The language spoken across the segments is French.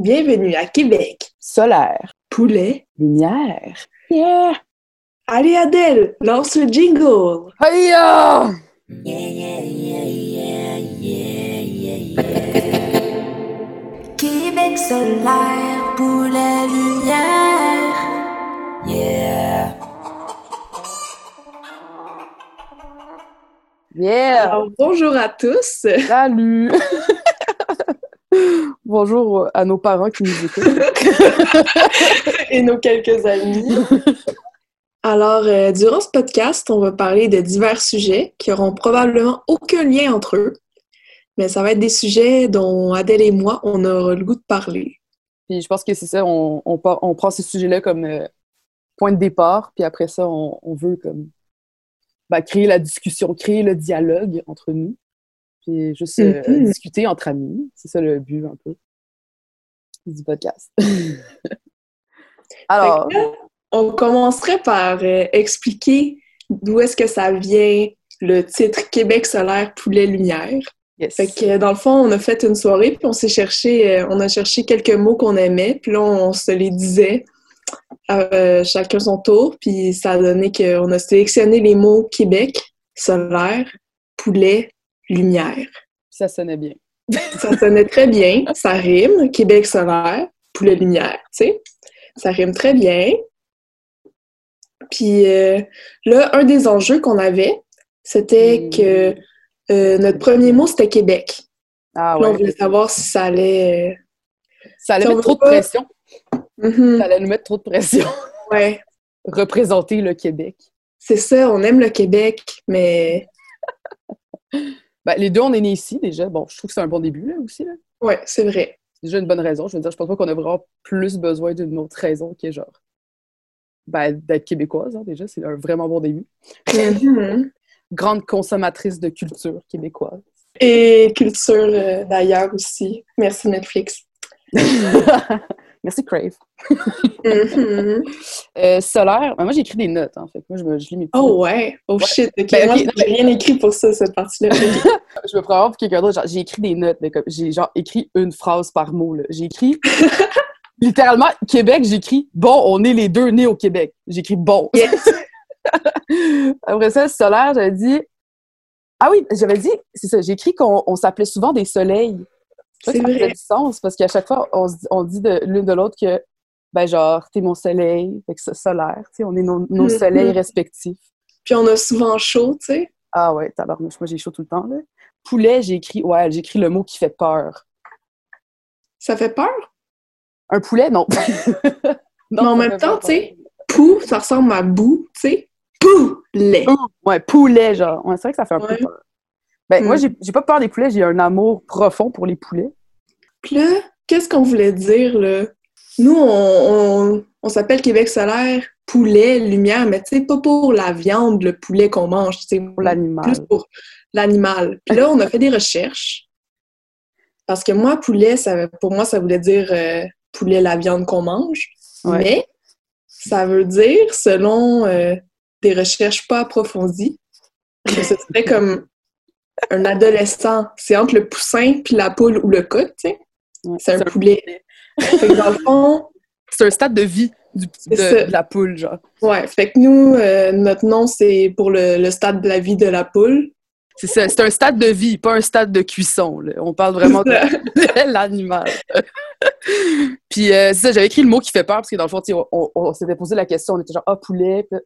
Bienvenue à Québec. Solaire. Poulet. Lumière. Yeah! Allez Adèle, lance le jingle. Hiya! Québec solaire, poulet lumière. Yeah! Alors, bonjour à tous. Salut! Bonjour à nos parents qui nous écoutent. et nos quelques amis. Alors, euh, durant ce podcast, on va parler de divers sujets qui auront probablement aucun lien entre eux, mais ça va être des sujets dont Adèle et moi, on aura le goût de parler. Puis je pense que c'est ça, on, on, pa- on prend ces sujets-là comme euh, point de départ, puis après ça, on, on veut comme ben, créer la discussion, créer le dialogue entre nous, puis juste euh, Mhm. discuter entre amis. C'est ça le but un peu du podcast. Alors, là, on commencerait par euh, expliquer d'où est-ce que ça vient le titre Québec solaire poulet lumière. yes. Fait que dans le fond, on a fait une soirée puis on s'est cherché, euh, on a cherché quelques mots qu'on aimait puis là on se les disait euh, chacun son tour puis ça a donné qu'on a sélectionné les mots Québec solaire poulet lumière. ça sonnait bien. Ça sonnait très bien, ça rime Québec solaire poulet lumière, tu sais, ça rime très bien. Puis euh, là, un des enjeux qu'on avait, c'était Mm. que euh, notre premier mot c'était Québec. Ah Là, on ouais. voulait savoir si ça allait. Ça allait Si mettre trop de pression. euh, mhm, Ça allait nous mettre trop de pression. Ouais, Représenter le Québec. c'est ça, on aime le Québec, mais Ben, les deux, on est nés ici déjà. Bon, je trouve que c'est un bon début là, aussi. Là. ouais, c'est vrai. C'est déjà une bonne raison. Je veux dire, je pense pas qu'on a vraiment plus besoin d'une autre raison qui est genre ben, d'être québécoise. hein, déjà, c'est un vraiment bon début. Mhm. Grande consommatrice de culture québécoise. Et culture euh, d'ailleurs aussi. Merci Netflix. Merci Crave. Mhm. Euh, solaire, ben, moi j'ai écrit des notes en fait. Moi je, me, je lis mes petits Oh ouais, oh Ouais. shit. Ok, Ben, moi j'ai rien écrit pour ça cette partie-là. je me prends pour quelqu'un d'autre. genre, J'ai écrit des notes, comme j'ai genre écrit une phrase par mot. là. J'ai écrit littéralement Québec, j'écris bon, on est les deux nés au Québec. J'écris bon. Yes. Après ça, solaire, j'avais dit. Ah oui, j'avais dit, c'est ça, j'ai écrit qu'on on s'appelait souvent des soleils. Ça, C'est ça vrai. du sens parce qu'à chaque fois, on, on dit de l'une de l'autre que, ben genre, t'es mon soleil, fait que c'est solaire, tu sais, on est nos, nos Mhm. soleils respectifs. Puis on a souvent chaud, tu sais. Ah ouais, tabarnouche, moi j'ai chaud tout le temps, là. Poulet, j'ai écrit, ouais, j'ai écrit le mot qui fait peur. Ça fait peur? Un poulet, non. Mais en même fait temps, tu sais, pou, ça ressemble à boue, tu sais. Poulet. Ouais, poulet, genre. Ouais, c'est vrai que ça fait un Ouais. peu peur. Ben, Mm. moi, j'ai j'ai pas peur des poulets, j'ai un amour profond pour les poulets. Puis là, qu'est-ce qu'on voulait dire, là? Nous, on, on, on s'appelle Québec solaire, poulet, lumière, mais tu sais, pas pour la viande, le poulet qu'on mange, sais, Pour l'animal. plus pour l'animal. Puis là, on a fait des recherches. Parce que moi, poulet, ça, pour moi, ça voulait dire euh, poulet, la viande qu'on mange. Ouais. Mais ça veut dire, selon euh, des recherches pas approfondies, que ce serait comme un adolescent. C'est entre le poussin puis la poule ou le coq, tu sais. C'est un poulet. Fait que dans le fond, C'est un stade de vie du- de, la poule, genre. ouais. Fait que nous, euh, notre nom, c'est pour le, le stade de la vie de la poule. C'est ça, c'est un stade de vie, pas un stade de cuisson. là. On parle vraiment de, de l'animal. Puis euh, c'est ça, j'avais écrit le mot qui fait peur, parce que dans le fond, on, on- on s'était posé la question, on était genre, ah, poulet. Puis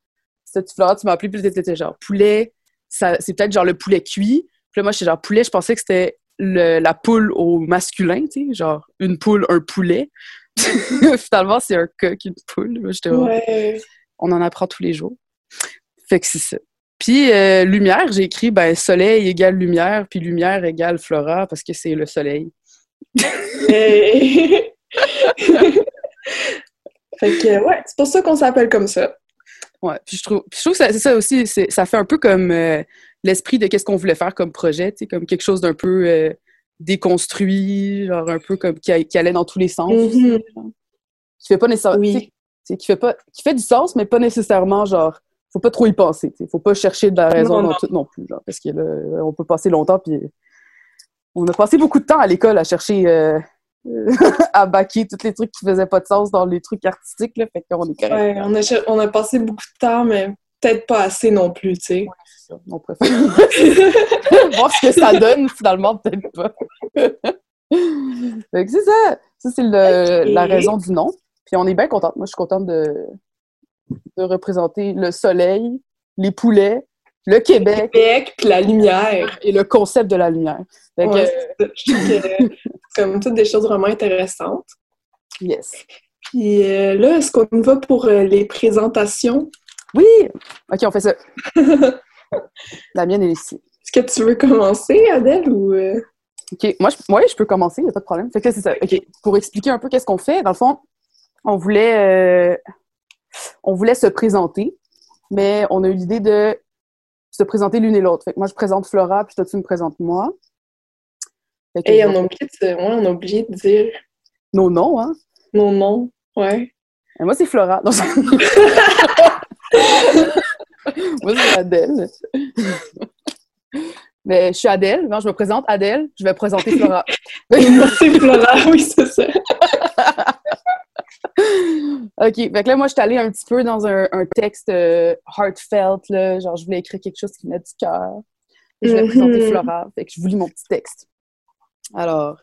là, Flora, tu m'as appelé, puis t'étais genre, poulet, ça- c'est peut-être genre le poulet cuit. Puis là, moi, j'étais genre, poulet, je pensais que c'était la poule au masculin, tu sais, genre une poule, un poulet. Finalement, c'est un coq, une poule. Moi, j'étais Ouais. on en apprend tous les jours. Fait que c'est ça. Puis euh, lumière, j'ai écrit ben soleil égale lumière, puis lumière égale flora parce que c'est le soleil. Fait que, ouais, c'est pour ça qu'on s'appelle comme ça. Ouais. Puis je trouve, puis je trouve que ça- c'est ça aussi, ça fait un peu comme euh, l'esprit de qu'est-ce qu'on voulait faire comme projet, comme quelque chose d'un peu euh, déconstruit, genre un peu comme qui, a- qui allait dans tous les sens. Genre. Qui fait pas nécessairement, Oui. qui fait pas, qui fait du sens, mais pas nécessairement genre. Faut pas trop y penser, tu sais. Faut pas chercher de la raison Non, dans tout non plus, genre, parce que là, on peut passer longtemps puis on a passé beaucoup de temps à l'école à chercher euh, à baquer tous les trucs qui faisaient pas de sens dans les trucs artistiques, là, fait qu'on est correct. Ouais, on a, on a passé beaucoup de temps, mais peut-être pas assez non plus, tu sais. C'est ça, on préfère voir ce que ça donne, finalement, peut-être pas. que c'est ça. Ça, c'est le- la raison du nom. Puis on est bien contente. Moi, je suis contente de, de représenter le soleil, les poulets, le Québec Québec, puis la lumière. et le concept de la lumière. Que, Ouais, que c'est comme toutes des choses vraiment intéressantes. yes. Puis euh, là, est-ce qu'on va pour euh, les présentations? Oui! OK, on fait ça. La mienne est ici. Est-ce que tu veux commencer, Adèle, ou... euh, OK, moi, je, ouais, je peux commencer, il n'y a pas de problème. Fait que c'est ça. OK, pour expliquer un peu qu'est-ce qu'on fait, dans le fond, on voulait, euh, on voulait se présenter, mais on a eu l'idée de se présenter l'une et l'autre. Fait que moi, je présente Flora, puis toi, tu me présentes moi. Fait que Hey, on a oublié de, ouais, on a oublié de dire nos noms, hein. nos noms. Ouais. Et moi, c'est Flora. Non, moi, c'est Adèle. Mais je suis Adèle. Non, je me présente Adèle. Je vais présenter Flora. c'est Flora, oui, c'est ça. OK. Fait que là, moi, je suis allée un petit peu dans un, un texte euh, heartfelt, là. Genre, je voulais écrire quelque chose qui venait du cœur. Je vais Mhm. présenter Flora. Fait que je vous lis mon petit texte. Alors,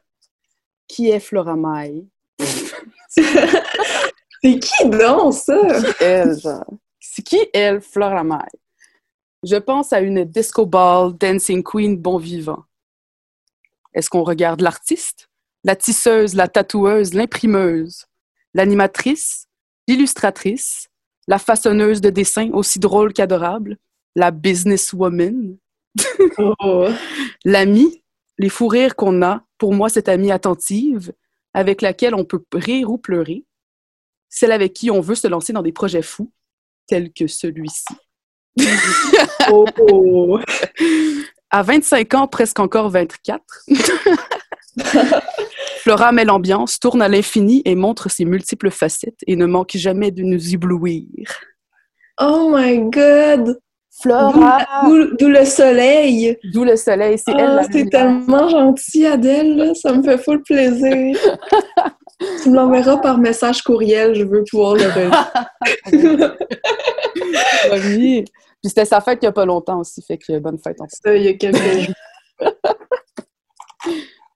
qui est Flora Maille? C'est qui donc, ça? elle, genre? C'est qui elle, Flora Maille? Je pense à une disco ball dancing queen bon vivant. Est-ce qu'on regarde l'artiste, la tisseuse, la tatoueuse, l'imprimeuse, l'animatrice, l'illustratrice, la façonneuse de dessins aussi drôle qu'adorable, la businesswoman, Oh. l'amie, les fous rires qu'on a, pour moi cette amie attentive, avec laquelle on peut rire ou pleurer, celle avec qui on veut se lancer dans des projets fous, tels que celui-ci. Oh. À 25 ans, presque encore 24, Flora met l'ambiance, tourne à l'infini et montre ses multiples facettes et ne manque jamais de nous éblouir. Oh my God! Flora! D'où le soleil! D'où le soleil, c'est elle Ah, la c'est lumière. tellement gentil, Adèle, là. ça me fait full plaisir. tu me l'enverras par message courriel, je veux pouvoir le relire. Oui. Puis c'était sa fête il n'y a pas longtemps aussi, fait que bonne fête. Ça, il y a quelques jours.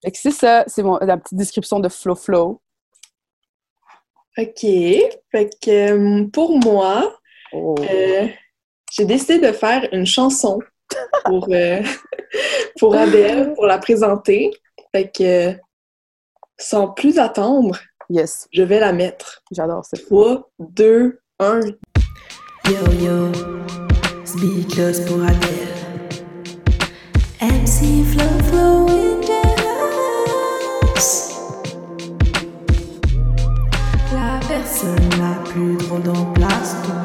Fait que c'est ça, c'est mon- la petite description de Flo Flo. OK. Fait que euh, pour moi, Oh. euh, j'ai décidé de faire une chanson pour, euh, pour Adèle, pour la présenter. Fait que sans plus attendre, Yes, je vais la mettre. j'adore ça. 3, 2, 1. Yo yo, speakers pour Adèle. MC Flow Flow in the house. La personne la plus drôle en place, toujours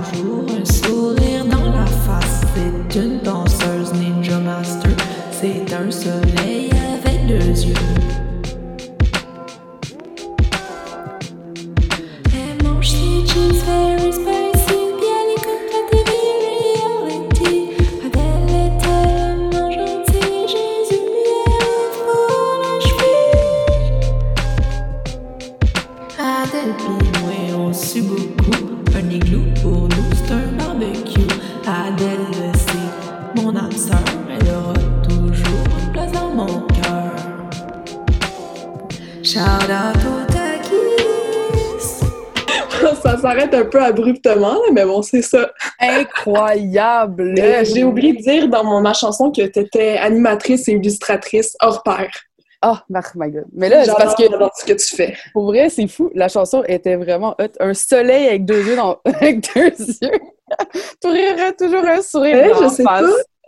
s'arrête un peu abruptement, là, mais bon, c'est ça. Incroyable! Euh, J'ai oublié de dire dans mon, ma chanson que tu étais animatrice et illustratrice hors pair. Oh, my god. Mais là, c'est parce que, ce que tu fais. pour vrai, c'est fou. La chanson était vraiment hot. Un soleil avec deux yeux dans... avec deux yeux. tu rirais toujours un sourire Ouais, dans je sais face.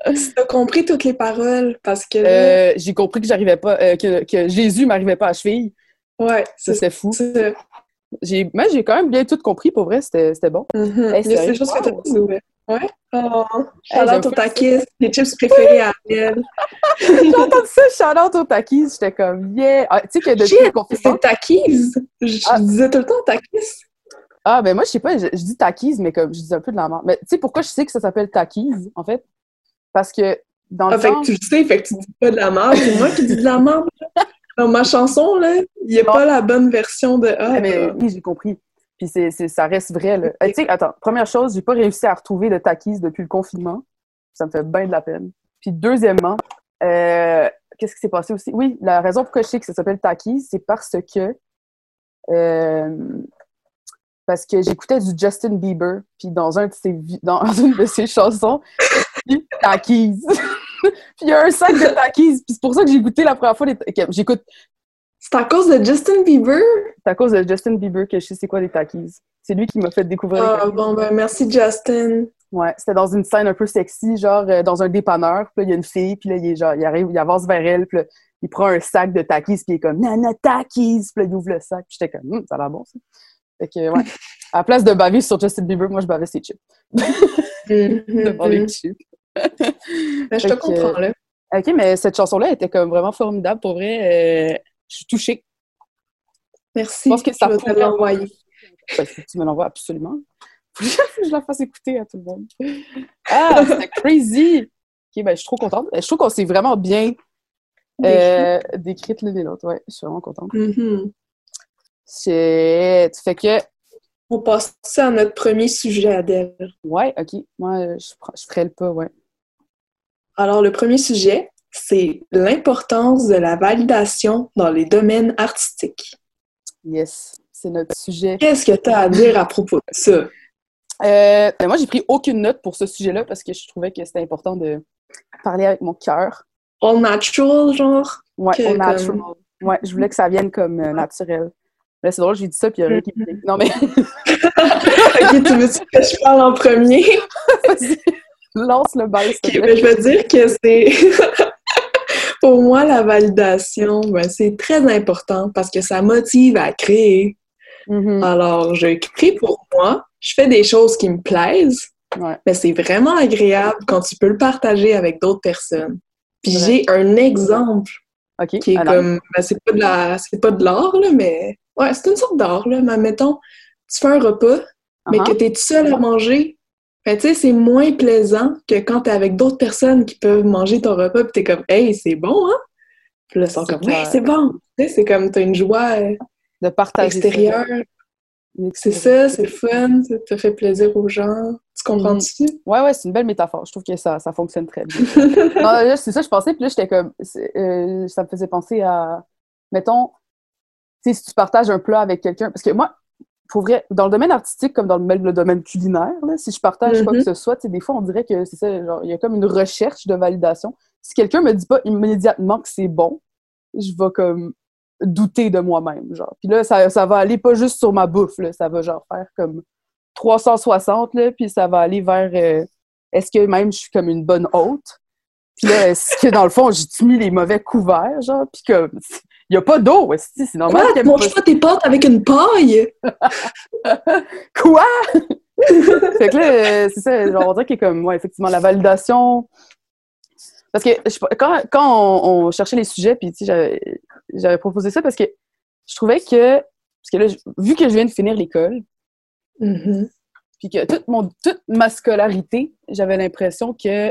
pas. Si t'as compris toutes les paroles, parce que Euh, j'ai compris que j'arrivais pas, euh, que, que Jésus m'arrivait pas à cheville. ouais, Ça, c'est fou. Ça. J'ai, quand même bien tout compris, pour vrai, c'était, c'était bon. Mhm. Hey, Il y a sérieux? ces choses que Wow. dit, ouais. Oh, Hey, shout j'aime out au full takis, les chips préférés à elle. J'ai entendu ça, shout-out aux taquis, j'étais comme, yeah! Ah, tu sais que depuis Shit. C'est takis. Je Ah. disais tout le temps takis. Ah, ben moi, je sais pas, je, je dis taquis, mais comme, je dis un peu de la merde. Mais tu sais pourquoi je sais que ça s'appelle taquis, en fait? Parce que, dans le Ah, fait que tu le sais, fait que tu dis pas de la merde. C'est moi qui dis de la merde. Dans ma chanson, là, il n'y a Non. pas la bonne version de Ah, mais oui, j'ai compris. Puis c'est, c'est- ça reste vrai. Là. Euh, tu sais, attends, première chose, j'ai pas réussi à retrouver le Takis depuis le confinement. Ça me fait bien de la peine. Puis deuxièmement, euh, qu'est-ce qui s'est passé aussi? Oui, la raison pourquoi je sais que ça s'appelle Takis, c'est parce que euh, parce que j'écoutais du Justin Bieber, puis dans un de ses dans une de ses chansons, Takis. puis il y a un sac de Takis, puis c'est pour ça que j'ai goûté la première fois les... ok, j'écoute C'est à cause de Justin Bieber? c'est à cause de Justin Bieber que je sais c'est quoi des Takis. C'est lui qui m'a fait découvrir Ah, bon, ben, merci, Justin. Ouais, c'était dans une scène un peu sexy, genre euh, dans un dépanneur. Puis là, il y a une fille, puis là, il, est genre, il arrive, il avance vers elle, puis là, il prend un sac de Takis, puis il est comme « Nana Takis! » Puis là, il ouvre le sac, puis j'étais comme Hum, ça a l'air bon, ça. » Fait que, ouais. À la place de baver sur Justin Bieber, moi, je bavais ses chips. Mhm, Devant les chips. Je te que- comprends, là. OK, mais cette chanson-là était comme vraiment formidable, pour vrai. euh, je suis touchée. Merci. pense que ça je pourrait- l'envoyer. Ben, tu me l'envoies absolument. Faut que je la fasse écouter à tout le monde. Ah, c'était crazy! OK, ben, je suis trop contente. Je trouve qu'on s'est vraiment bien euh, décrite l'une et l'autre. Ouais, je suis vraiment contente. Mhm. Shit! Fait que, On passe à notre premier sujet, Adèle. ouais, OK. Moi, euh, je, je ferais le pas, ouais. Alors, le premier sujet, c'est l'importance de la validation dans les domaines artistiques. Yes, c'est notre sujet. Qu'est-ce que tu as à dire à propos de ça? Euh, ben, moi, j'ai pris aucune note pour ce sujet-là parce que je trouvais que c'était important de parler avec mon cœur. All natural, genre? Ouais, comme- natural. Ouais, je voulais que ça vienne comme euh, naturel. Là, c'est drôle, j'ai dit ça, puis il y a rien qui me dit. Non, mais ok, tu veux que je parle en premier? lance le bal, s'il te Ok, plaît. ben, je veux dire que c'est... Pour moi, la validation, ben, c'est très important parce que ça motive à créer. Mhm. Alors, je crée pour moi, je fais des choses qui me plaisent, Ouais. mais c'est vraiment agréable quand tu peux le partager avec d'autres personnes. Puis Ouais. j'ai un exemple qui est alors, comme, ben, c'est pas de la, c'est pas de l'art, là, mais ouais, c'est une sorte d'art, là. Mais mettons, tu fais un repas, mais uh-huh. que t'es tout seul à manger, ben, tu sais, c'est moins plaisant que quand t'es avec d'autres personnes qui peuvent manger ton repas, puis t'es comme, hey, c'est bon, hein? Puis là, ils sont comme, ouais, c'est bon. Tu sais, c'est comme, t'as une joie euh, de partager extérieure. C'est ça, c'est fun, ça te fait plaisir aux gens. Tu comprends-tu? Ouais, ouais, c'est une belle métaphore. Je trouve que ça, ça fonctionne très bien. là, c'est ça, je pensais, puis là, j'étais comme. euh, ça me faisait penser à. Mettons, tu sais, si tu partages un plat avec quelqu'un. Parce que moi, pour vrai, dans le domaine artistique, comme dans le, domaine culinaire, là, si je partage quoi Mhm. que ce soit, des fois, on dirait que c'est ça, genre, il y a comme une recherche de validation. Si quelqu'un me dit pas immédiatement que c'est bon, je vais comme douter de moi-même, genre. Puis là, ça, ça va aller pas juste sur ma bouffe, là, ça va genre faire comme 360, là, puis ça va aller vers euh, est-ce que même je suis comme une bonne hôte? Puis là, est-ce que dans le fond, j'ai mis les mauvais couverts, genre, puis comme il y a pas d'eau, c'est normal Quoi? qu'il Tu manges pas tes pâtes avec une paille? Quoi? fait que là, euh, c'est ça, genre, on dirait que comme, ouais, effectivement, la validation. Parce que je- quand, quand on, on cherchait les sujets, puis tu sais, j'avais- proposé ça parce que je trouvais que, parce que là, vu que je viens de finir l'école, Mhm. puis que toute, mon, toute ma scolarité, j'avais l'impression que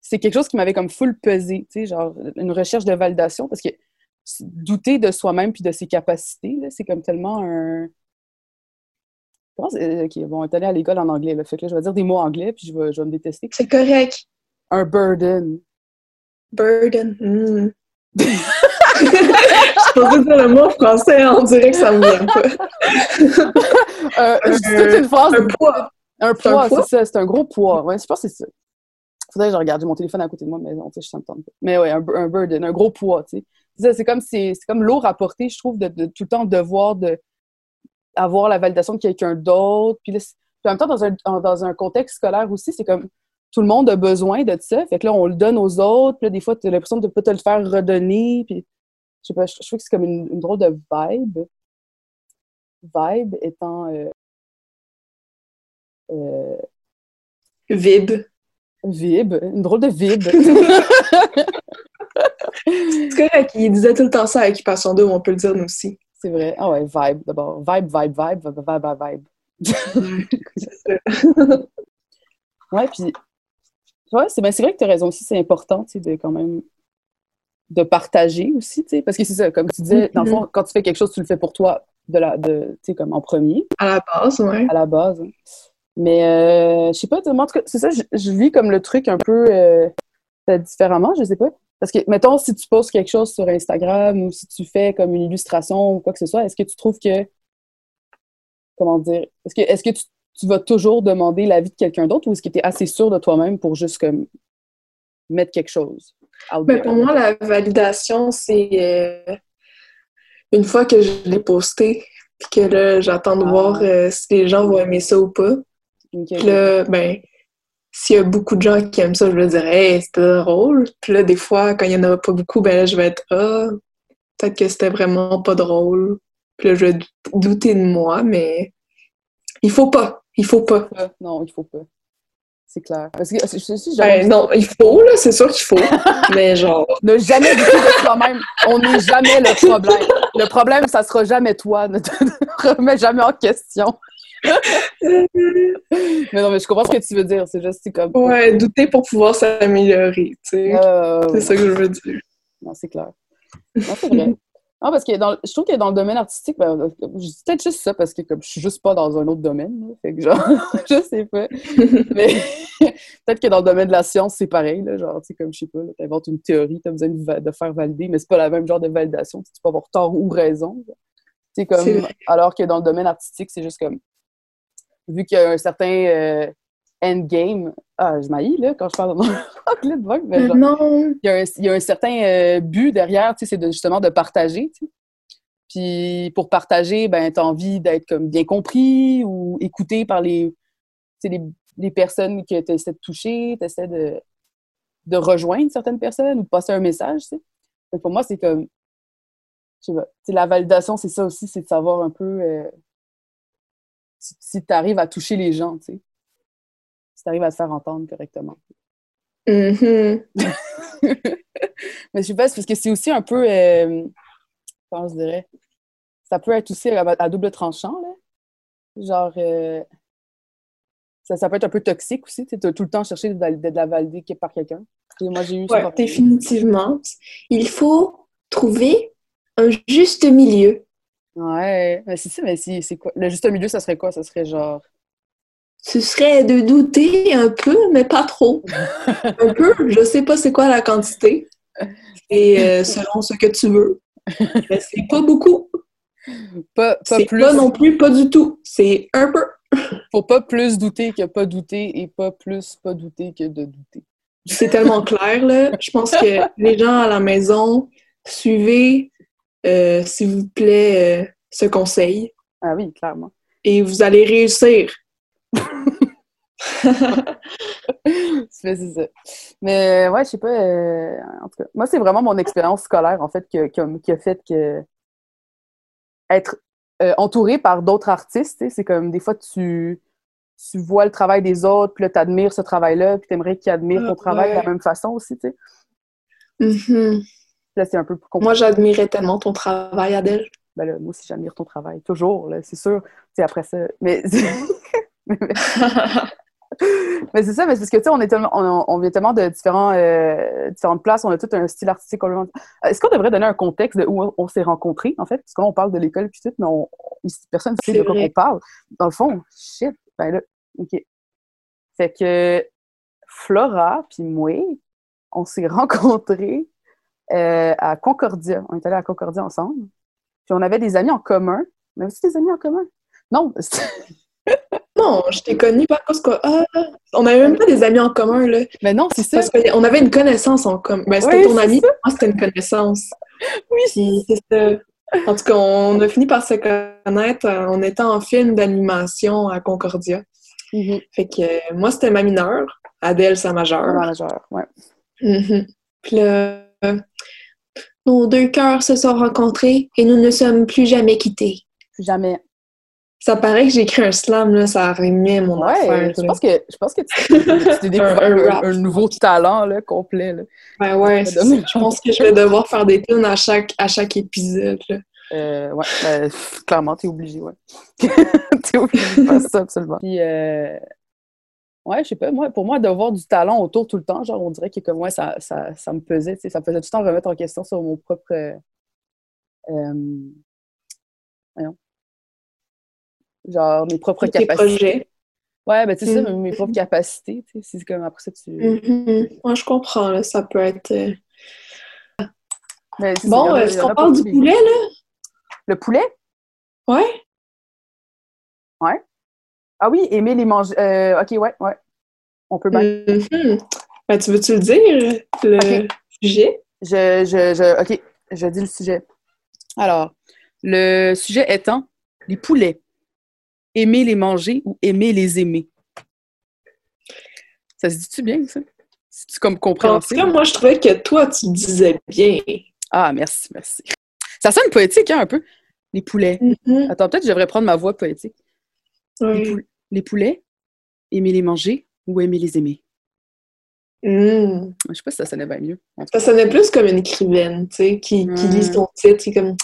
c'est quelque chose qui m'avait comme full pesé, tu sais, genre une recherche de validation, parce que douter de soi-même puis de ses capacités, c'est comme tellement un... Comment c'est- Ok, bon, on est allé à l'école en anglais, là, fait que là, je vais dire des mots anglais, puis je vais, je vais me détester. C'est correct. Un burden. Burden. Mm. je pensais dire le mot français, on dirait que ça me vient pas. Euh, je une phrase. Un poids. Un poids, c'est ça, c'est un gros poids. Ouais, je pense que c'est ça. Faudrait que je regarde, mon téléphone à côté de moi, mais non, me tente pas. Mais ouais, un, un burden, un gros poids, tu sais. C'est comme, c'est c'est comme lourd à porter, je trouve, de, de tout le temps devoir de avoir la validation de quelqu'un d'autre. Puis, en même temps, dans un, dans un contexte scolaire aussi, c'est comme tout le monde a besoin de ça. Fait que là, on le donne aux autres. Puis là, des fois, tu as l'impression de ne pas te le faire redonner. Puis, je sais pas, je, je trouve que c'est comme une, une drôle de vibe. Vibe étant. euh, euh, Vib. Vib, une drôle de vib. C'est correct, il disait tout le temps ça à Occupation 2, on peut le dire nous aussi. c'est vrai. Ah ouais, vibe d'abord. Vibe, vibe, vibe, vibe, vibe, vibe. Ouais, puis. Ouais, c'est ben, c'est vrai que tu as raison aussi, c'est important, tu sais, de quand même de partager aussi, tu sais, parce que c'est ça, comme tu disais, dans le fond, quand tu fais quelque chose, tu le fais pour toi, de la, de, tu sais, comme en premier, À la base, ouais. à la base. hein. Mais, euh, je sais pas, en tout cas, c'est ça, je, vis comme le truc un peu euh, différemment, je sais pas. Parce que, mettons, si tu postes quelque chose sur Instagram ou si tu fais comme une illustration ou quoi que ce soit, est-ce que tu trouves que, comment dire, est-ce que, est-ce que tu, tu vas toujours demander l'avis de quelqu'un d'autre ou est-ce que tu es assez sûr de toi-même pour juste comme mettre quelque chose Mais pour moi, la validation, c'est euh, une fois que je l'ai posté, puis que là, j'attends de Ah. voir euh, si les gens vont aimer ça ou pas. Ok, Puis là, ben, s'il y a beaucoup de gens qui aiment ça, je vais dire, hey, c'était drôle. Puis là, des fois, quand il y en a pas beaucoup, ben là, je vais être, ah, peut-être que c'était vraiment pas drôle. Puis là, je vais dou- douter de moi, mais il faut pas. Il faut pas. Non, il faut pas. C'est clair. Parce que j'avais Ben, non, il faut, là, c'est sûr qu'il faut. mais genre, Ne jamais douter de toi-même. On n'est jamais le problème. Le problème, ça sera jamais toi. Ne te remets jamais en question. Mais non, mais je comprends ce que tu veux dire. C'est juste comme. ouais, douter pour pouvoir s'améliorer, tu sais. Euh, C'est ça que je veux dire. Non, c'est clair. Non, c'est vrai. Non, parce que dans, je trouve que dans le domaine artistique, ben, je dis peut-être juste ça parce que comme je suis juste pas dans un autre domaine. là. fait que genre, je sais pas. Mais peut-être que dans le domaine de la science, c'est pareil. Là, genre, tu sais, comme je sais pas, tu inventes une théorie, tu as besoin de, faire valider, mais c'est pas la même genre de validation. Tu peux avoir tort ou raison. C'est comme, alors que dans le domaine artistique, c'est juste comme, vu qu'il y a un certain euh, endgame, ah, je m'haïs, là, quand je parle de vogue, mais genre, non. il y a un, il y a un certain euh, but derrière, tu sais, c'est de, justement de partager, tu sais. Puis pour partager, ben, tu as envie d'être comme bien compris ou écouté par les, tu sais, les, les personnes que tu essaies de toucher, tu essaies de, de rejoindre certaines personnes ou de passer un message, tu sais. Pour moi, c'est comme, je sais pas, tu sais, la validation, c'est ça aussi, c'est de savoir un peu euh, si, si tu arrives à toucher les gens, tu sais. Si tu arrives à te faire entendre correctement. Mhm. Mais je sais pas, parce que c'est aussi un peu, euh, comment je dirais, ça peut être aussi à, à double tranchant, là. Genre, euh, ça, ça peut être un peu toxique aussi, tu de tout le temps chercher de, la valider par quelqu'un. Moi, j'ai eu Ouais, définitivement. Il faut trouver un juste milieu. Ouais, mais c'est ça, mais si- c'est quoi? Le juste milieu, ça serait quoi? Ça serait genre. Ce serait de douter un peu, mais pas trop. Un peu, je sais pas c'est quoi la quantité. Et euh, selon ce que tu veux. Mais c'est pas beaucoup. Pas, pas plus. pas non plus pas du tout. C'est un peu. Faut pas plus douter que pas douter et pas plus pas douter que de douter. C'est tellement clair, là. Je pense que les gens à la maison, suivez, euh, s'il vous plaît, euh, ce conseil. Ah oui, clairement. Et vous allez réussir. C'est ça. Mais ouais, je sais pas. euh, en tout cas, moi, c'est vraiment mon expérience scolaire, en fait, qui a, qui a- fait que être euh, entouré par d'autres artistes, c'est comme des fois tu, tu vois le travail des autres, puis là, tu admires ce travail-là, puis tu aimerais qu'ils admirent ton Ah, travail de la même façon aussi, tu sais. Mhm. Là, c'est un peu plus compliqué. Moi, j'admirais tellement ton travail, Adèle. Ben là, moi aussi, j'admire ton travail, toujours, là, c'est sûr. Tu sais, après ça. Mais. Mais c'est ça, mais c'est parce que, tu sais, on, est tellement- on, on vient tellement de différents, euh, différentes places, on a tout un style artistique complètement. Est-ce qu'on devrait donner un contexte de où on, on s'est rencontrés, en fait? Parce que là, on parle de l'école puis tout, mais on, personne ne sait C'est de quoi on parle. Dans le fond, shit, ben là, OK. Fait que Flora puis moi, on s'est rencontrés euh, à Concordia. On est allés à Concordia ensemble. Puis on avait des amis en commun. On avait aussi des amis en commun? Non, Non, je t'ai connue par cause que. Ah, on n'avait même pas des amis en commun, là. mais non, c'est ça. Parce qu'on avait une connaissance en commun. Ben, c'était Oui, ton ami, moi, c'était une connaissance. Oui, c'est ça. En tout cas, on a fini par se connaître euh, en étant en film d'animation à Concordia. Mhm. Fait que euh, moi, c'était ma mineure. Adèle, sa majeure. Vraiment majeur, ouais. Mhm. Puis là, nos deux cœurs se sont rencontrés et nous ne sommes plus jamais quittés. Jamais. Ça paraît que j'ai écrit un slam, là, ça rimait mon affaire. Ouais, je là. pense que, je pense que tu t'es découvert Un- nouveau talent là, complet. Là. Ben ouais, ça. je pense que je vais devoir faire des tunes à chaque, à chaque épisode. là. Euh, ouais, ben, clairement, t'es obligé, ouais. t'es obligé de faire ça, absolument. Puis, euh, Ouais, je sais pas. Moi, pour moi, d'avoir du talent autour tout le temps, genre, on dirait que comme moi, ça, ça, ça me pesait, tu sais, ça me faisait tout le temps remettre en question sur mon propre. euh, euh, voyons. Genre, mes propres capacités. projets. Ouais, ben, tu sais, ça, Mhm. mes propres capacités, tu sais, c'est comme après ça, tu. Mhm. Ouais, je comprends, là, ça peut être... euh, Mais ça, Bon, est-ce qu'on parle du poulet, là? Le poulet? Ouais? Ah oui, aimer les manger. euh, ok, ouais, ouais. On peut bien. Mhm. Ben, tu veux-tu le dire, le sujet? Je, je, je, ok, je dis le sujet. Alors, le sujet étant les poulets. Aimer les manger ou aimer les aimer? Ça se dit-tu bien, ça? C'est-tu comme En tout compréhensible? cas, moi, je trouvais que toi, tu disais bien. Ah, merci, merci. Ça sonne poétique, hein, un peu? Les poulets. Mhm. Attends, peut-être que je devrais prendre ma voix poétique. Les, poulets, aimer les manger ou aimer les aimer? Mhm. Je sais pas si ça sonnait bien mieux. Ça sonnait plus comme une écrivaine, tu sais, qui, qui Hmm. lit son titre, c'est comme...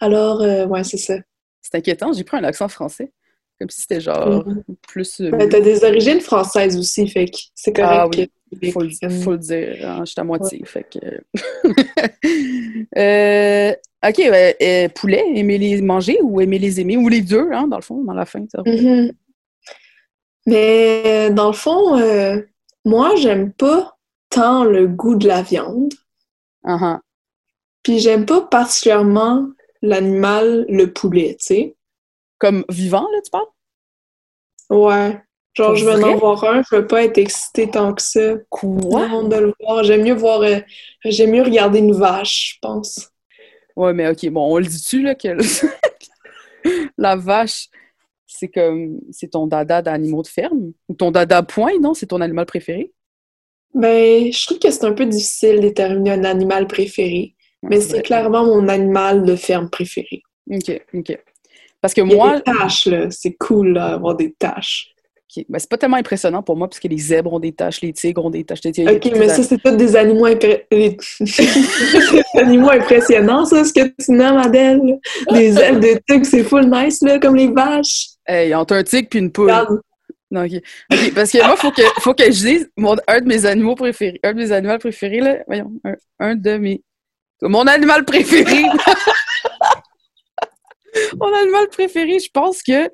Alors, euh, ouais, c'est ça. C'est inquiétant, j'ai pris un accent français. Comme si c'était genre Mhm. plus. euh, Ben, t'as des origines françaises aussi, fait que c'est correct Ah oui, que faut, le, l'écrives. faut le dire, hein, je suis à moitié, fait que... Euh, ok, ben, euh, poulet, aimer les manger ou aimer les aimer, ou les deux, hein, dans le fond, dans la fin. ça. Mhm. Mais dans le fond, euh, moi, j'aime pas tant le goût de la viande. Ah, ah. Puis j'aime pas particulièrement l'animal, le poulet, tu sais. Comme vivant, là, tu parles? Ouais. Genre, je vais en voir un, je veux pas être excitée tant que ça. Quoi? Non, de le voir. J'aime mieux voir, euh, j'aime mieux regarder une vache, je pense. Ouais, mais ok, bon, on le dit-tu, là, que la vache, c'est comme, c'est ton dada d'animaux de ferme? Ou ton dada point, non? C'est ton animal préféré? Ben, je trouve que c'est un peu difficile de déterminer un animal préféré, mais c'est clairement mon animal de ferme préféré. Ok, ok. Parce que Il y a moi, des taches, là. C'est cool, là, avoir des taches. ok, ben, c'est pas tellement impressionnant pour moi, parce que les zèbres ont des taches, les tigres ont des taches. Ok, mais ça, c'est tous des animaux, impré- des... des animaux impressionnants, ça, ce que tu nommes, Adèle. Des ailes de tigre, c'est full nice, là, comme les vaches. Hey, entre un tigre puis une poule. Non, ok. Ok, parce que moi, faut que, faut que je dise mon, un de mes animaux préférés. Un de mes animaux préférés, là. Voyons, un, un de mes. Mon animal préféré! mon animal préféré, je pense que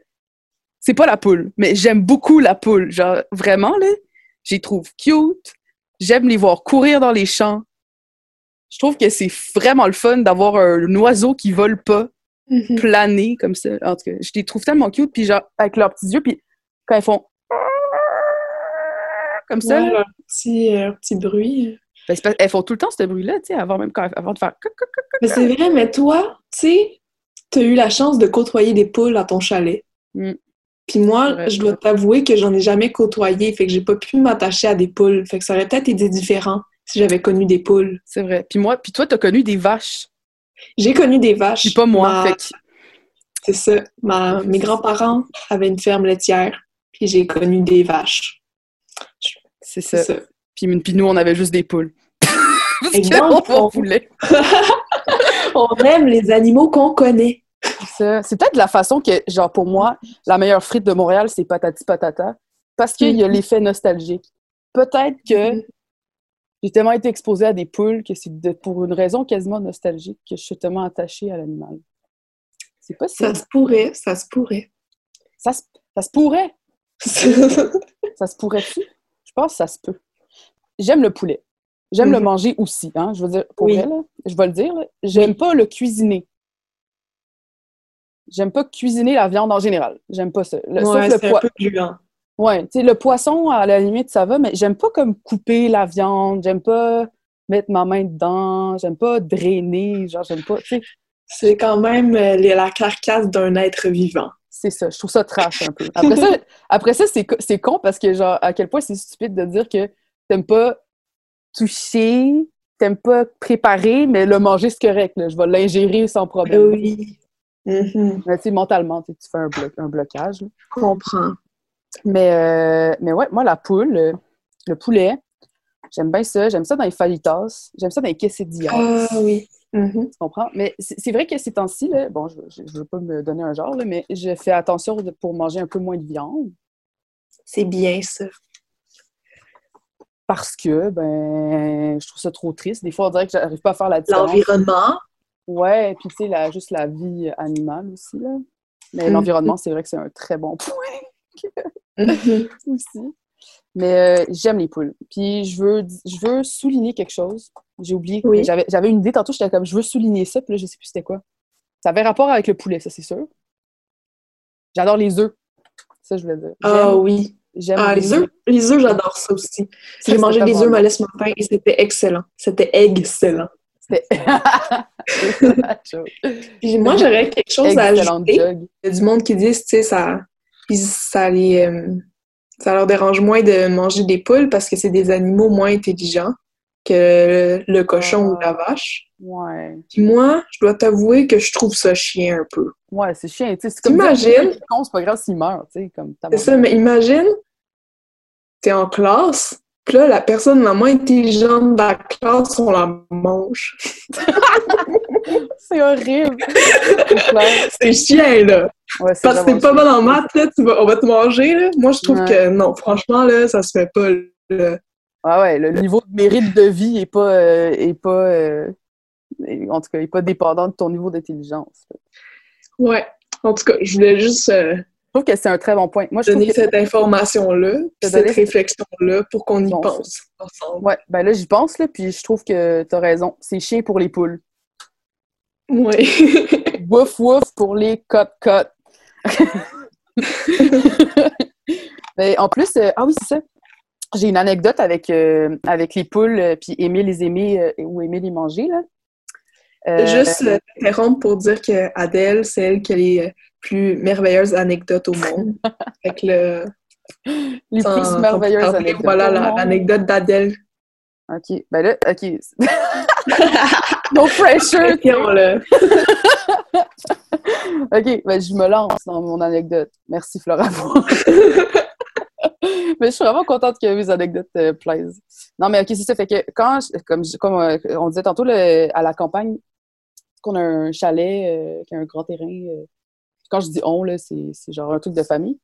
c'est pas la poule, mais j'aime beaucoup la poule. Genre, vraiment, là, j'y trouve cute. J'aime les voir courir dans les champs. Je trouve que c'est vraiment le fun d'avoir un oiseau qui vole pas Mhm. planer comme ça. En tout cas, je les trouve tellement cute, puis genre, avec leurs petits yeux, puis quand ils font comme ça, Ouais, leur petit, euh, petit bruit. ben, elles font tout le temps ce bruit-là, tu sais, avant même quand, avant de faire. Mais c'est vrai, mais toi, tu sais, t'as eu la chance de côtoyer des poules à ton chalet. Mm. Puis moi, je dois t'avouer que j'en ai jamais côtoyé, fait que j'ai pas pu m'attacher à des poules. Fait que ça aurait peut-être été différent si j'avais connu des poules. C'est vrai. Puis moi, puis toi, t'as connu des vaches, J'ai connu des vaches. puis pas moi. Ma- Fait que C'est ça. Ma- mes grands-parents avaient une ferme laitière, puis j'ai connu des vaches. c'est ça. ça. Puis, puis nous, on avait juste des poules. Parce qu'on on- voulait. On aime les animaux qu'on connaît. C'est peut-être la façon que, genre, pour moi, la meilleure frite de Montréal, c'est patati patata. Parce qu'il y a Mhm. l'effet nostalgique. Peut-être que Mhm. j'ai tellement été exposée à des poules que c'est pour une raison quasiment nostalgique que je suis tellement attachée à l'animal. C'est pas Ça se pourrait, ça se pourrait. Ça se, ça se pourrait. Ça se pourrait-tu? Je pense que ça se peut. J'aime le poulet. J'aime le Mhm. manger aussi, hein. Je veux dire, pour Oui. vrai, là, je vais le dire, j'aime Oui. pas le cuisiner. J'aime pas cuisiner la viande en général. J'aime pas ça. Le- sauf le gluant. Ouais, tu sais, le poisson, à la limite, ça va, mais j'aime pas comme couper la viande, j'aime pas mettre ma main dedans, j'aime pas drainer, genre, j'aime pas, tu sais, C'est quand même euh, la carcasse d'un être vivant. c'est ça, je trouve ça trash un peu. Après ça, après ça c'est co- c'est con parce que, genre, à quel point c'est stupide de dire que t'aimes pas toucher, t'aimes pas préparer, mais le manger, c'est correct, là, je vais l'ingérer sans problème. Oui. Mhm. Mais tu sais, mentalement, tu fais un, blo- un blocage, là. Je comprends. Mais, euh, mais ouais, moi, la poule, le, le poulet, j'aime bien ça. J'aime ça dans les fajitas. J'aime ça dans les quesadillas. Ah oui. Mhm. Tu comprends? Mais c'est vrai que ces temps-ci, bon, je ne veux pas me donner un genre, là, mais je fais attention pour manger un peu moins de viande. C'est bien ça. parce que, ben, je trouve ça trop triste. Des fois, on dirait que j'arrive pas à faire la différence. L'environnement. Ouais, puis tu sais, la- juste la vie animale aussi, là. Mais Mm. l'environnement, c'est vrai que c'est un très bon point Mhm. aussi. Mais euh, j'aime les poules. Puis je veux, je veux souligner quelque chose. J'ai oublié. Oui. J'avais, j'avais une idée tantôt, j'étais comme, je veux souligner ça, puis là, je sais plus c'était quoi. Ça avait rapport avec le poulet, ça, c'est sûr. J'adore les œufs. Ça, je voulais dire. Ah J'aime- oui. J'aime Ah, les œufs, les œufs, j'adore ça aussi. J'ai mangé des œufs bon. malais ce matin et c'était excellent. C'était excellent. C'était... C'est la chose. Puis moi, j'aurais quelque chose à ajouter. Il y a du monde qui disent, tu sais, ça, ça les, euh, ça leur dérange moins de manger des poules parce que c'est des animaux moins intelligents que le cochon ou la vache. Ouais. Puis moi, je dois t'avouer que je trouve ça chien un peu. Ouais, c'est chiant. tu C'est T'imagines? pas grave s'il meurt, tu sais, C'est ça, mais imagine, t'es en classe, puis là, la personne la moins intelligente de la classe, on la mange. C'est horrible. C'est chien, là! Ouais, Parce que t'es pas chiant. bon en maths, là, tu vas- on va te manger, là. Moi, je trouve Ouais. que non, franchement, là, ça se fait pas, là. Ah ouais, le niveau de mérite de vie est pas, euh, est pas euh, est- en tout cas, est pas dépendant de ton niveau d'intelligence. Ouais. En tout cas, je voulais juste euh, trouve que c'est un très bon point. Moi, je donner que cette information-là, cette réflexion-là, pour qu'on y pense ensemble. ouais, ben là, j'y pense, là, puis je trouve que t'as raison. C'est chien pour les poules. Ouais. Wouf wouf pour les cotes-cotes. Mais en plus, euh, ah oui, c'est ça. J'ai une anecdote avec, euh, avec les poules, euh, puis aimer les aimer ou aimer les manger. Là. Juste t'interrompre pour dire que Adèle, c'est elle qui a les plus merveilleuses anecdotes au monde. fait que le, les sans- plus merveilleuses anecdotes. Voilà l'anecdote d'Adèle. OK. Ben là, OK. no pressure. OK, ben je me lance dans mon anecdote. Merci, Flora. mais je suis vraiment contente que mes anecdotes te plaisent. Non, mais OK, c'est ça. Fait que quand, je- comme, je- comme euh, on disait tantôt, le- à la campagne, qu'on a un chalet euh, qui a un grand terrain. Quand je dis on, là, c'est c'est genre un truc de famille.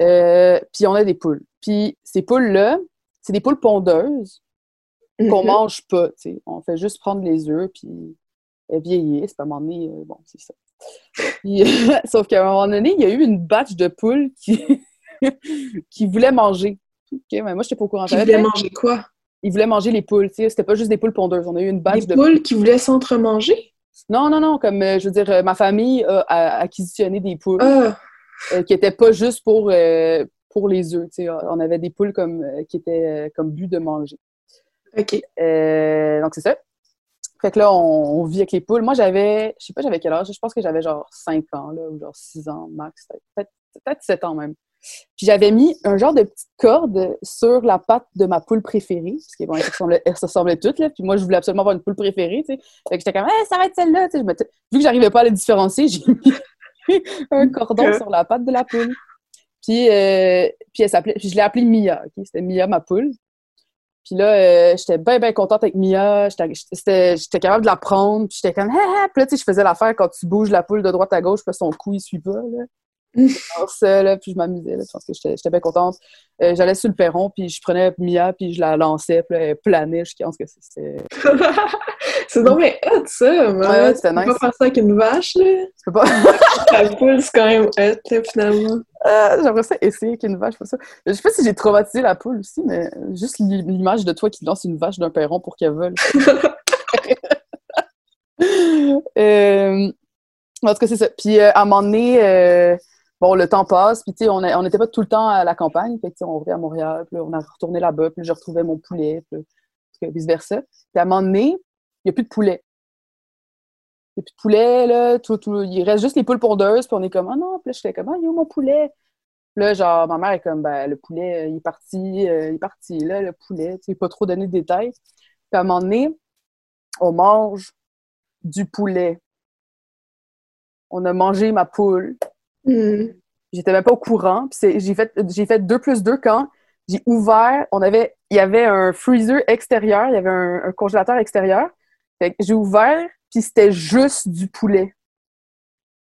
Euh, puis on a des poules. Puis ces poules-là, c'est des poules pondeuses qu'on Mhm. mange pas. On fait juste prendre les œufs, puis elles vieillissent, puis à un moment donné, euh, bon, c'est ça. Puis, sauf qu'à un moment donné, il y a eu une batch de poules qui, qui voulaient manger. OK, mais moi, je n'étais pas au courant. Voulait fait- manger quoi? Ils voulaient manger les poules. C'était pas juste des poules pondeuses. On a eu une batch Des de poules qui voulaient s'entremanger? Non, non, non, comme, euh, je veux dire, euh, ma famille a, a acquisitionné des poules Ah, euh, qui n'étaient pas juste pour, pour les œufs. On avait des poules comme, qui étaient comme but de manger. ok. Donc, c'est ça. Fait que là, on, on vit avec les poules. Moi, j'avais, je sais pas, j'avais quel âge? Je pense que j'avais genre 5 ans, là, ou genre 6 ans max, peut-être peut-être 7 ans même. Puis j'avais mis un genre de petite corde sur la patte de ma poule préférée, parce que bon, elles se ressemblaient, elles se ressemblaient toutes, là. Puis moi, je voulais absolument avoir une poule préférée, tu sais. Fait que j'étais comme, hey, ça va être celle-là, tu sais. Vu que j'arrivais pas à les différencier, j'ai mis un cordon sur la patte de la poule. Puis, euh, puis, elle s'appelait, puis je l'ai appelée Mia, ok? C'était Mia, ma poule. Puis là, euh, j'étais bien, bien contente avec Mia. J'étais j'étais- j'étais capable de la prendre. Puis j'étais comme, ah, ah. Puis là, tu sais, je faisais l'affaire quand tu bouges la poule de droite à gauche, puis son cou, il suit pas, là. Ça, puis je m'amusais. Je pense que j'étais bien contente. Euh, J'allais sur le perron, puis je prenais Mia, puis je la lançais, puis elle planait. Je pense que c'était... c'est donc bien hot, ça! mais Ouais, tu c'était peux pas nice. faire ça avec une vache, là? Tu peux pas... La poule, c'est quand même hot, là, finalement. Euh, J'aimerais ça essayer qu'une vache fasse ça. Je sais pas si j'ai traumatisé la poule aussi, mais juste l'i- l'image de toi qui lance une vache d'un perron pour qu'elle vole. Euh, en tout cas, c'est ça. Puis euh, à un moment donné, euh, bon, le temps passe, puis tu sais, on n'était pas tout le temps à la campagne, fait que on revient à Montréal, puis on a retourné là-bas, puis je retrouvais mon poulet, puis vice-versa. Puis à un moment donné, il n'y a plus de poulet. Il n'y a plus de poulet, là, tout, il reste juste les poules pondeuses, puis on est comme, ah non, puis là, j'étais comme, ah, il où mon poulet? Puis là, genre, ma mère est comme, ben, le poulet, il est parti, euh, il est parti, là, le poulet, tu sais, pas trop donné de détails. Puis à un moment donné, on mange du poulet. On a mangé ma poule. Hmm. J'étais même pas au courant. J'ai fait, j'ai fait 2 plus 2 quand j'ai ouvert, on avait, il y avait un freezer extérieur, il y avait un, un congélateur extérieur. Fait que j'ai ouvert, puis c'était juste du poulet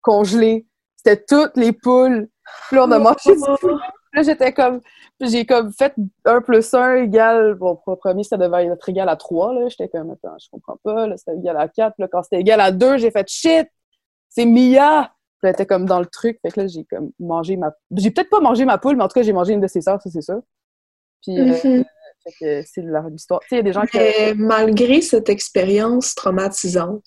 congelé. C'était toutes les poules. Puis là, on a mangé du poulet. Là, j'étais comme, j'ai comme fait 1 plus 1 égale, bon, pour le premier, ça devait être égal à 3, là. J'étais comme, attends, je comprends pas, là, c'était égal à 4. Là, quand c'était égal à 2, j'ai fait shit! C'est Mia! Puis elle était comme dans le truc. Fait que là, j'ai comme mangé ma. J'ai peut-être pas mangé ma poule, mais en tout cas, j'ai mangé une de ses sœurs, ça, c'est sûr. Puis, euh, Mhm. fait que c'est leur histoire. Tu sais, il y a des gens qui. Mais malgré cette expérience traumatisante,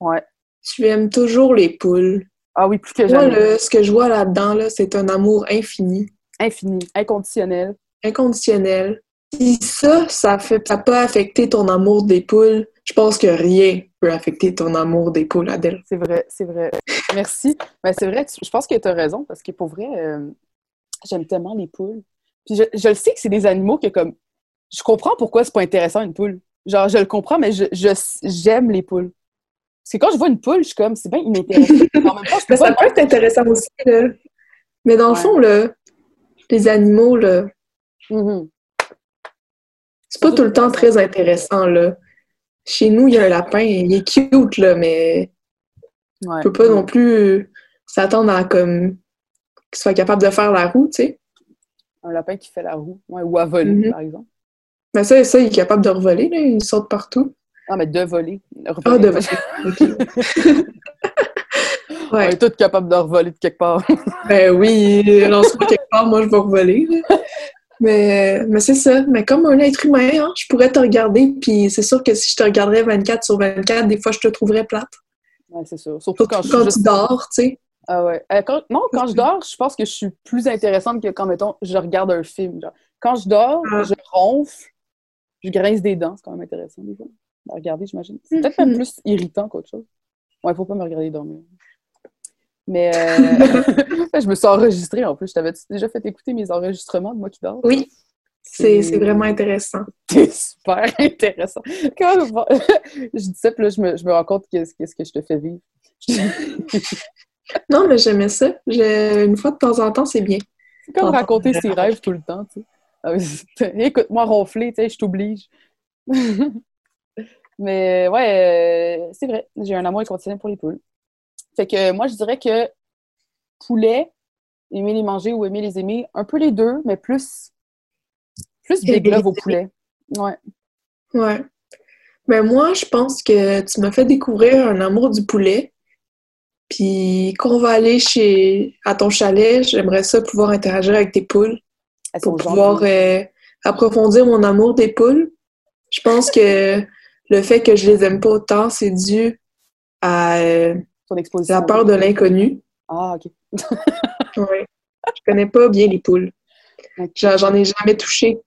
Ouais. tu aimes toujours les poules. Ah oui, plus que Moi, jamais. là, ce que je vois là-dedans, là, c'est un amour infini, Infini, inconditionnel. inconditionnel. Si ça, ça fait, ça peut affecter ton amour des poules, je pense que rien peut affecter ton amour des poules, Adèle. C'est vrai, c'est vrai. Merci. Mais c'est vrai, je pense que tu as raison, parce que pour vrai, euh, j'aime tellement les poules. Puis je, je le sais que c'est des animaux que, comme, je comprends pourquoi c'est pas intéressant une poule. Genre, je le comprends, mais je, j'aime les poules. Parce que quand je vois une poule, je suis comme, c'est bien inintéressant. Mais en même temps, je peux Mais ça peut être intéressant aussi, là. Mais dans le fond, là, les animaux, là, Mhm. C'est pas tout le temps très intéressant, là. Chez nous, il y a un lapin, il est cute, là, mais Ouais. on peut pas non plus s'attendre à, comme, qu'il soit capable de faire la roue, tu sais. Un lapin qui fait la roue. Ouais, ou à voler, Mhm. par exemple. Mais ça, ça, il est capable de revoler, là, il saute partout. Ah, mais de voler. Ah, de voler. On est tous capables de revoler de quelque part. Ben oui, lance-moi quelque part, moi je vais revoler. Mais, mais c'est ça. Mais comme un être humain, hein, je pourrais te regarder, puis c'est sûr que si je te regarderais 24 sur 24, des fois je te trouverais plate. Ouais, c'est sûr. Surtout quand Quand, je juste tu dors, tu sais. Ah ouais. Euh, quand- non, quand je dors, je pense que je suis plus intéressante que quand, mettons, je regarde un film. genre. Quand je dors, Ah. je ronfle, je grince des dents. C'est quand même intéressant, des fois. À regarder, j'imagine. C'est peut-être même Mhm. plus irritant qu'autre chose. Ouais, faut pas me regarder dormir. Mais euh, je me suis enregistrée en plus. Je t'avais déjà fait écouter mes enregistrements de moi qui dors? Oui, c'est vraiment intéressant. C'est super intéressant. Quand je dis ça, puis là, je me, je me rends compte qu'est-ce que je te fais vivre. Non, mais j'aimais ça. Je- Une fois de temps en temps, c'est bien. C'est comme raconter ses rêves tout le temps, tu sais. Ah Écoute-moi ronfler, tu sais, je t'oblige. Mais ouais, euh, c'est vrai, j'ai un amour inconditionnel pour les poules. Fait que moi, je dirais que poulet, aimer les manger ou aimer les aimer, un peu les deux, mais plus, plus big love au poulet. Ouais. Ouais. Mais moi, je pense que tu m'as fait découvrir un amour du poulet. Puis qu'on va aller chez à ton chalet, j'aimerais ça pouvoir interagir avec tes poules. Elles pour pouvoir euh, approfondir mon amour des poules. Je pense que le fait que je les aime pas autant, c'est dû à euh, Ton exposition. la peur de l'inconnu. Ah, ok. Ouais. Je connais pas bien les poules. J'en j'en ai jamais touché.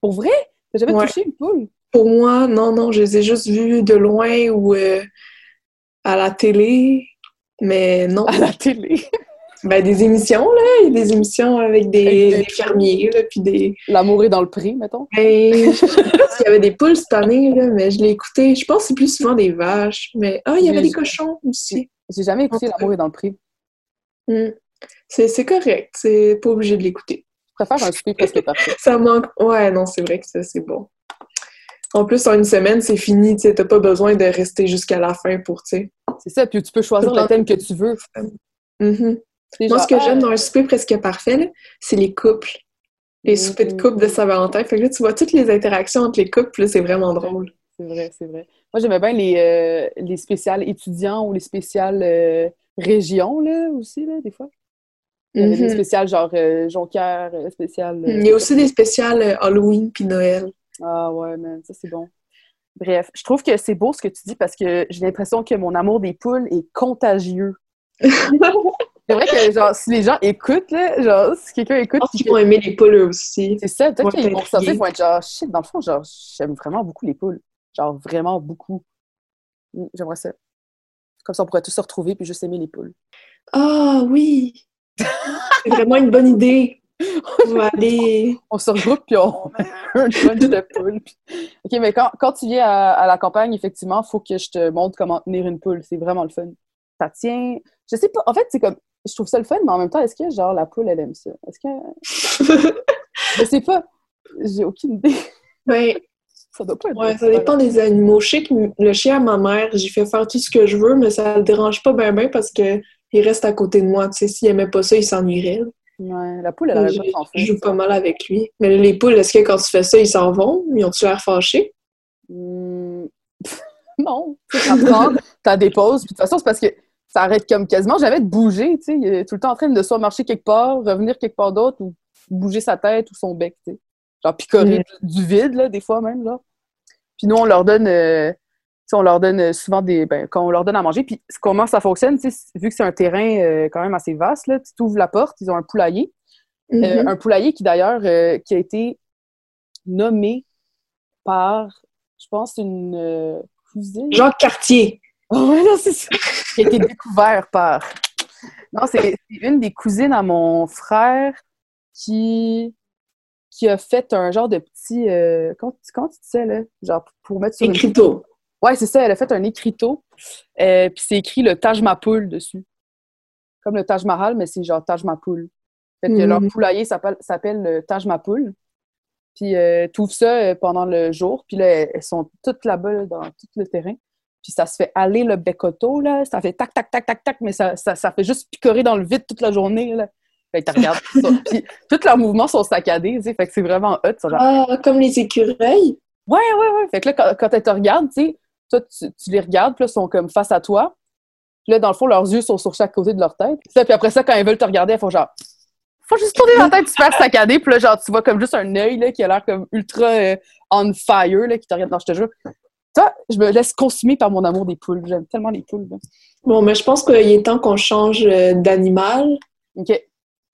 Pour vrai? T'as jamais Ouais. touché une poule? Pour moi, non, non, je les ai juste vues de loin ou euh, à la télé. Mais non. À la télé. Ben, des émissions, là. Il y a des émissions avec des, Avec des des fermiers, là, puis des... L'amour est dans le prix, mettons. Ben, je sais pas s'il y avait des poules cette année, là, mais je l'ai écouté. Je pense que c'est plus souvent des vaches. Mais, ah, il y avait Mais des je- cochons aussi. J'ai jamais écouté. L'amour est dans le prix. Hmm. C'est correct. C'est pas obligé de l'écouter. Je préfère un souper presque parfait. Ça manque. Ouais, non, c'est vrai que ça, c'est bon. En plus, en une semaine, c'est fini. Tu t'as pas besoin de rester jusqu'à la fin pour, tu sais. C'est ça, puis tu peux choisir le thème que tu veux. Mhm. C'est Moi, genre, ce que ah, j'aime dans un souper presque parfait, c'est les couples. Les soupers de couple de Saint-Valentin. Fait que là, tu vois toutes les interactions entre les couples, c'est vraiment drôle. C'est vrai, c'est vrai. Moi, j'aimais bien les, euh, les spéciales étudiants ou les spéciales euh, régions, là, aussi, là, des fois. Il y avait des Mhm. spéciales genre euh, Jonquière, euh, spéciales... Il y a aussi des spéciales Halloween puis Noël. Ah ouais, man, ça c'est bon. Bref, je trouve que c'est beau ce que tu dis parce que j'ai l'impression que mon amour des poules est contagieux. C'est vrai que, genre, si les gens écoutent, là, genre, si quelqu'un Je écoute, qu'ils que- vont aimer les poules eux aussi. c'est ça, peut-être qu'ils vont ressortir, intrigués. ils vont être genre, shit, dans le fond, genre, j'aime vraiment beaucoup les poules. Genre, vraiment beaucoup. Mm, J'aimerais ça. Comme ça, on pourrait tous se retrouver puis juste aimer les poules. Ah oui! C'est vraiment une bonne idée. On va aller. On se regroupe puis on met un bunch de poules. puis- OK, mais quand, quand tu viens à, à la campagne, effectivement, il faut que je te montre comment tenir une poule. C'est vraiment le fun. Ça tient. Je sais pas. En fait, c'est comme. Je trouve ça le fun, mais en même temps, est-ce que, genre, la poule, elle aime ça? Est-ce que. Je sais pas. J'ai aucune idée. Ben, Ça doit pas être. ouais, ça dépend des animaux. Je sais que le chien à ma mère, j'y fais faire tout ce que je veux, mais ça le dérange pas bien bien parce que il reste à côté de moi. Tu sais, s'il aimait pas ça, il s'ennuierait. Ouais, la poule, elle Je, pas je joue pas mal avec lui. Mais les poules, est-ce que quand tu fais ça, ils s'en vont? Ils ont-tu l'air fâchés? Hmm, non. Tu t'as des pauses. Puis de toute façon, c'est parce que ça arrête comme quasiment jamais de bouger. Tu sais, il est tout le temps en train de soit marcher quelque part, revenir quelque part d'autre, ou bouger sa tête ou son bec. Tu sais. Genre picorer du- du vide, là, des fois même. Là. Puis nous, on leur donne. euh, on leur donne euh, souvent des. Ben, quand on leur donne à manger, puis comment ça fonctionne, vu que c'est un terrain euh, quand même assez vaste, là, tu ouvres la porte, ils ont un poulailler. Mhm. un poulailler qui d'ailleurs qui a été nommé par, je pense, une cousine. Jacques Cartier. Ouais, non, c'est ça. qui a été découvert par. Non, c'est une des cousines à mon frère qui qui a fait un genre de petit. Euh, comment, tu- comment tu disais, là? Genre pour mettre sur une. Écriteau. Ouais, c'est ça, elle a fait un écriteau. Euh, puis c'est écrit le Taj Mahal dessus. Comme le Taj Mahal, mais c'est genre Taj Mahal. Fait que Mhm. leur poulailler s'appelle le Taj Mahal. Puis euh, tout ça euh, pendant le jour. Puis là, elles sont toutes là-bas, là, dans tout le terrain. Puis ça se fait aller le bécoto, là. Ça fait tac, tac, tac, tac, tac, mais ça, ça, ça fait juste picorer dans le vide toute la journée, là. Fait que tu regardes. Puis tous leurs mouvements sont saccadés, tu sais. Fait que c'est vraiment hot. Ah, comme les écureuils? Ouais, ouais, ouais. Fait que là, quand, quand elles te regardent, tu sais, toi, tu, tu les regardes, puis là, ils sont comme face à toi. Puis là, dans le fond, leurs yeux sont sur chaque côté de leur tête. Puis, ça, puis après ça, quand elles veulent te regarder, elles font genre. Faut juste tourner la tête super saccadée, puis là, genre, tu vois comme juste un œil, là, qui a l'air comme ultra euh, on fire, là, qui te regarde. Non, je te jure. Ça, je me laisse consumer par mon amour des poules. J'aime tellement les poules, là. Bon, mais je pense qu'il est temps qu'on change euh, d'animal. OK.